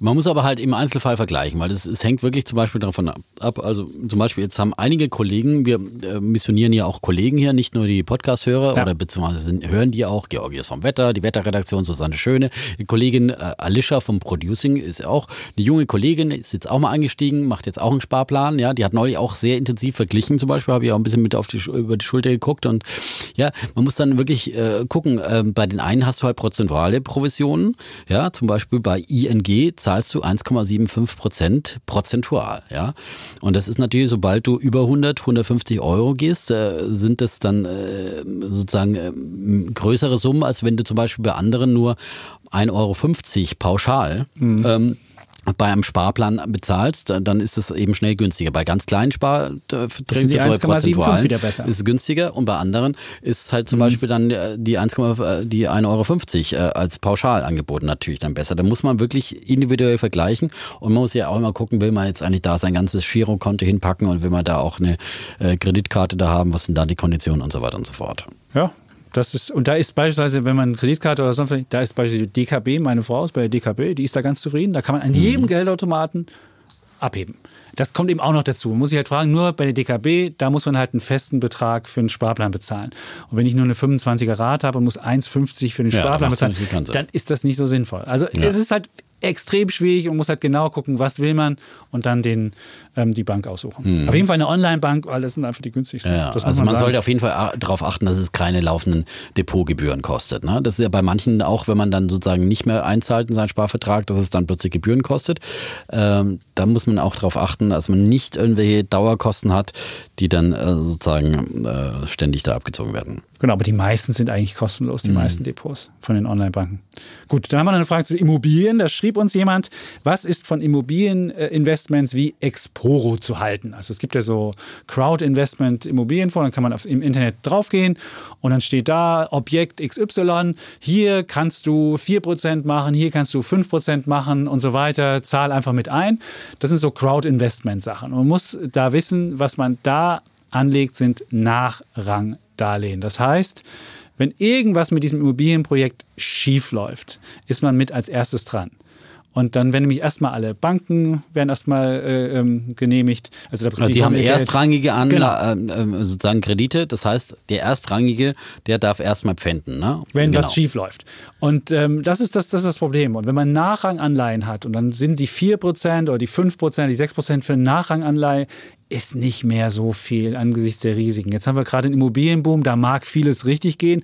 S1: Man muss aber halt im Einzelfall vergleichen, weil es, es hängt wirklich zum Beispiel davon ab. Also zum Beispiel jetzt haben einige Kollegen, wir äh, missionieren ja auch Kollegen hier, nicht nur die Podcast-Hörer ja. oder beziehungsweise sind, hören die auch, Georgios vom Wetter, die Wetterredaktion, Susanne Schöne. Die Kollegin äh, Alicia vom Producing ist auch eine junge Kollegin, ist jetzt auch mal eingestiegen, macht jetzt auch einen Sparplan. Ja, die hat neulich auch sehr intensiv verglichen. Zum Beispiel habe ich auch ein bisschen mit auf die, über die Schulter geguckt und ja, man muss dann wirklich äh, gucken. Äh, bei den einen hast du halt prozentuale Provisionen. Ja, zum Beispiel bei ING zahlst du 1,75 Prozent prozentual. Ja? Und das ist natürlich, sobald du über 100, 150 Euro gehst, äh, sind das dann äh, sozusagen äh, größere Summen, als wenn du zum Beispiel bei anderen nur 1,50 Euro pauschal mhm. ähm, bei einem Sparplan bezahlst, dann ist es eben schnell günstiger. Bei ganz kleinen Sparverträgen
S2: die 1,75 wieder besser.
S1: ist es günstiger und bei anderen ist es halt zum mhm. Beispiel dann die 1, die 1,50 Euro äh, als Pauschalangebot natürlich dann besser. Da muss man wirklich individuell vergleichen und man muss ja auch immer gucken, will man jetzt eigentlich da sein ganzes Girokonto hinpacken und will man da auch eine äh, Kreditkarte da haben, was sind da die Konditionen und so weiter und so fort.
S2: Ja, das ist, und da ist beispielsweise, wenn man eine Kreditkarte oder sonst da ist beispielsweise die DKB, meine Frau ist bei der DKB, die ist da ganz zufrieden. Da kann man an jedem mhm. Geldautomaten abheben. Das kommt eben auch noch dazu. Muss ich halt fragen, nur bei der DKB, da muss man halt einen festen Betrag für einen Sparplan bezahlen. Und wenn ich nur eine 25er Rate habe und muss 1,50 für den Sparplan ja, bezahlen, dann ist das nicht so sinnvoll. Also ja. es ist halt extrem schwierig und muss halt genau gucken, was will man und dann den, ähm, die Bank aussuchen. Mhm. Auf jeden Fall eine Online-Bank, weil das sind einfach die günstigsten.
S1: Ja, also man, man sollte auf jeden Fall darauf achten, dass es keine laufenden Depotgebühren kostet. Ne? Das ist ja bei manchen auch, wenn man dann sozusagen nicht mehr einzahlt in seinen Sparvertrag, dass es dann plötzlich Gebühren kostet. Ähm, da muss man auch darauf achten, dass man nicht irgendwelche Dauerkosten hat, die dann äh, sozusagen äh, ständig da abgezogen werden.
S2: Genau, aber die meisten sind eigentlich kostenlos, die mhm. meisten Depots von den Online-Banken. Gut, dann haben wir noch eine Frage zu Immobilien. Da schrieb uns jemand, was ist von Immobilieninvestments wie Exporo zu halten? Also es gibt ja so Crowd-Investment Immobilienfonds, dann kann man auf, im Internet draufgehen und dann steht da Objekt XY, hier kannst du 4% machen, hier kannst du 5% machen und so weiter, zahl einfach mit ein. Das sind so Crowd-Investment-Sachen. Man muss da wissen, was man da anlegt, sind Nachrangdarlehen. Das heißt, wenn irgendwas mit diesem Immobilienprojekt schief läuft, ist man mit als erstes dran. Und dann werden nämlich erstmal alle Banken werden erstmal äh, ähm, genehmigt.
S1: Also, also die haben erstrangige An genau. äh, sozusagen Kredite. Das heißt, der erstrangige, der darf erstmal pfänden. Ne?
S2: Wenn genau. was schief läuft. Und ähm, das, ist das, das ist das Problem. Und wenn man Nachranganleihen hat und dann sind die 4% oder die 5%, die 6% für Nachranganleihe ist nicht mehr so viel angesichts der Risiken. Jetzt haben wir gerade einen Immobilienboom, da mag vieles richtig gehen,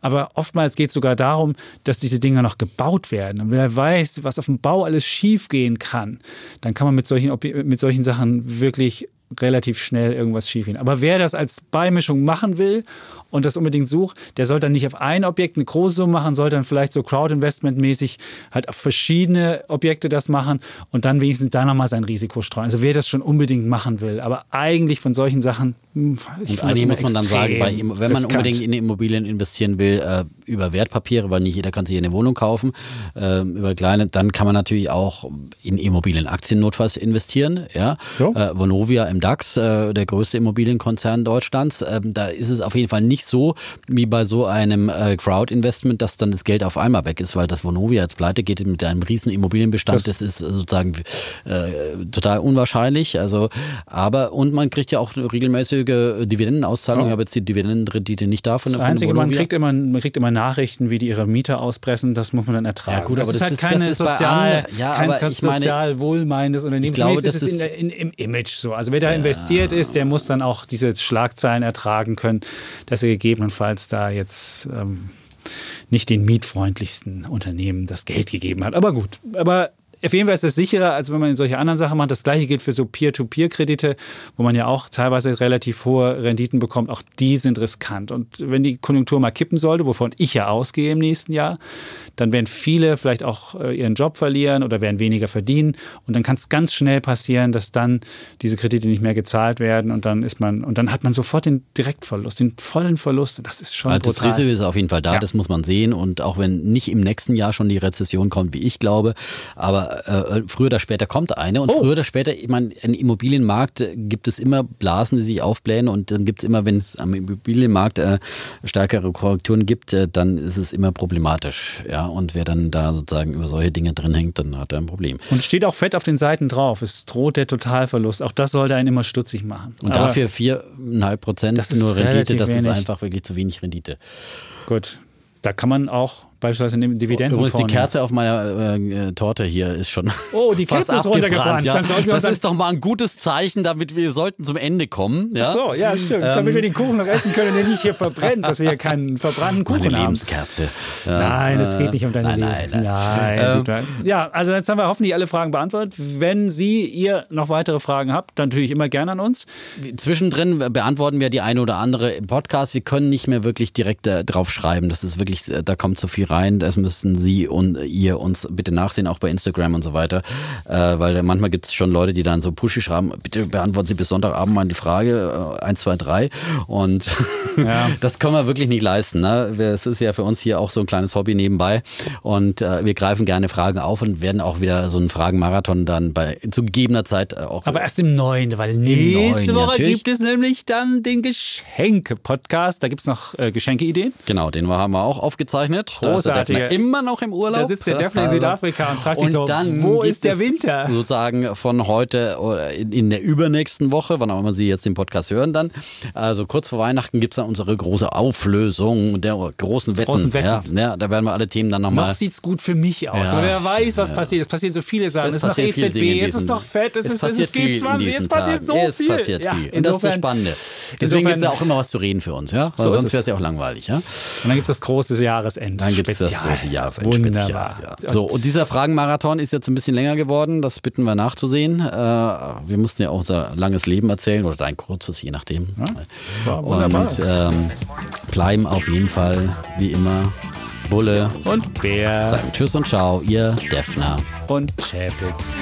S2: aber oftmals geht es sogar darum, dass diese Dinge noch gebaut werden. Und wer weiß, was auf dem Bau alles schief gehen kann, dann kann man mit solchen, mit solchen Sachen wirklich relativ schnell irgendwas schiefgehen. Aber wer das als Beimischung machen will und das unbedingt sucht, der sollte dann nicht auf ein Objekt eine große Summe machen, sollte dann vielleicht so Crowd-Investment-mäßig halt auf verschiedene Objekte das machen und dann wenigstens da nochmal sein Risiko streuen. Also wer das schon unbedingt machen will. Aber eigentlich von solchen Sachen,
S1: hm, ich und eigentlich muss man dann sagen, bei, wenn man riskant. unbedingt in Immobilien investieren will, äh, über Wertpapiere, weil nicht jeder kann sich eine Wohnung kaufen, äh, über kleine, dann kann man natürlich auch in Immobilienaktien notfalls investieren. Ja? ja. Äh, Vonovia im DAX, äh, der größte Immobilienkonzern Deutschlands, ähm, da ist es auf jeden Fall nicht so wie bei so einem äh, Crowd-Investment, dass dann das Geld auf einmal weg ist, weil das Vonovia jetzt pleite geht mit einem riesen Immobilienbestand, das, das ist sozusagen äh, total unwahrscheinlich. Also, aber und man kriegt ja auch regelmäßige Dividendenauszahlungen. Ja. Ich habe jetzt die Dividendenrendite nicht davon.
S2: Das Einzige, man kriegt immer, man kriegt immer Nachrichten, wie die ihre Mieter auspressen. Das muss man dann ertragen.
S1: Ja gut, aber das,
S2: das
S1: ist
S2: halt keine
S1: ist
S2: sozial, ja, kein, kein sozial wohlmeinendes Unternehmen. Ich glaube, das ist in der, in, im Image so. Also wer da ja. investiert ist, der muss dann auch diese Schlagzeilen ertragen können, dass er gegebenenfalls da jetzt ähm, nicht den mietfreundlichsten Unternehmen das Geld gegeben hat. Aber gut, aber auf jeden Fall ist das sicherer, als wenn man solche anderen Sachen macht. Das gleiche gilt für so Peer-to-Peer-Kredite, wo man ja auch teilweise relativ hohe Renditen bekommt. Auch die sind riskant. Und wenn die Konjunktur mal kippen sollte, wovon ich ja ausgehe im nächsten Jahr, dann werden viele vielleicht auch äh, ihren Job verlieren oder werden weniger verdienen. Und dann kann es ganz schnell passieren, dass dann diese Kredite nicht mehr gezahlt werden und dann ist man, und dann hat man sofort den Direktverlust, den vollen Verlust. Das ist schon
S1: also Das Risiko ist auf jeden Fall da, ja. das muss man sehen. Und auch wenn nicht im nächsten Jahr schon die Rezession kommt, wie ich glaube, aber äh, früher oder später kommt eine. Und oh. früher oder später, ich meine, im Immobilienmarkt gibt es immer Blasen, die sich aufblähen und dann gibt es immer, wenn es am Immobilienmarkt äh, stärkere Korrekturen gibt, äh, dann ist es immer problematisch. Ja, und wer dann da sozusagen über solche Dinge drin hängt, dann hat er ein Problem.
S2: Und steht auch fett auf den Seiten drauf. Es droht der Totalverlust. Auch das sollte einen immer stutzig machen.
S1: Und Aber dafür 4,5 Prozent nur Rendite, das wenig. ist einfach wirklich zu wenig Rendite.
S2: Gut. Da kann man auch beispielsweise eine Dividenden
S1: Übrigens, die Kerze auf meiner äh, Torte hier ist schon.
S2: Oh, die (laughs) Kerze ist runtergebrannt.
S1: Ja. Das ist doch mal ein gutes Zeichen, damit wir sollten zum Ende kommen. Ja?
S2: Ach so, ja, stimmt. Ähm. Damit wir den Kuchen noch essen können, der nicht hier verbrennt, dass wir hier keinen verbrannten Kuchen
S1: Meine
S2: haben.
S1: Lebenskerze.
S2: Ja. Nein, es geht nicht um deine Lebenskerze. Nein, nein. nein. Ähm. Ja, also jetzt haben wir hoffentlich alle Fragen beantwortet. Wenn Sie, ihr noch weitere Fragen habt, dann natürlich immer gerne an uns.
S1: Zwischendrin beantworten wir die eine oder andere im Podcast. Wir können nicht mehr wirklich direkt äh, drauf schreiben. Das ist wirklich, äh, da kommt zu viel rein. Das müssen Sie und ihr uns bitte nachsehen, auch bei Instagram und so weiter. Äh, weil manchmal gibt es schon Leute, die dann so pushy schreiben, bitte beantworten Sie bis Sonntagabend mal die Frage, äh, 1, 2, 3. Und ja. (laughs) das können wir wirklich nicht leisten. Ne? Es ist ja für uns hier auch so ein kleines Hobby nebenbei. Und äh, wir greifen gerne Fragen auf und werden auch wieder so einen Fragenmarathon dann bei zu gegebener Zeit äh, auch.
S2: Aber erst im neuen, weil nächste Woche natürlich. gibt es nämlich dann den Geschenke-Podcast. Da gibt es noch äh, Geschenkeideen.
S1: Genau, den haben wir auch aufgezeichnet.
S2: Großartige
S1: immer noch im Urlaub.
S2: Da sitzt der Defner in Südafrika und fragt und sich so, wo ist der Winter?
S1: Sozusagen von heute oder in der übernächsten Woche, wann auch immer Sie jetzt den Podcast hören dann. Also kurz vor Weihnachten gibt es dann unsere große Auflösung der großen Wetten. Großen Wetten. Ja, ja, da werden wir alle Themen dann nochmal.
S2: Noch sieht's gut für mich aus. Ja, wer weiß, was passiert. Es passieren so viele Sachen. Es, ist noch EZB, es ist noch Fett, es, es ist, es ist G20, es passiert so
S1: es
S2: viel.
S1: Passiert ja, viel. Und das ist das Spannende. Deswegen gibt es ja auch immer was zu reden für uns, ja? Weil so sonst wäre es ja auch langweilig, ja? Und
S2: dann gibt es das große Jahresend.
S1: Dann gibt es das große Jahresend. Wunderbar. Ja. So, und dieser Fragenmarathon ist jetzt ein bisschen länger geworden. Das bitten wir nachzusehen. Äh, wir mussten ja auch unser langes Leben erzählen oder dein kurzes, je nachdem. Ja, und ähm, bleiben auf jeden Fall wie immer Bulle
S2: und Bär.
S1: Sagen Tschüss und Ciao, ihr Defner
S2: und Chapitz.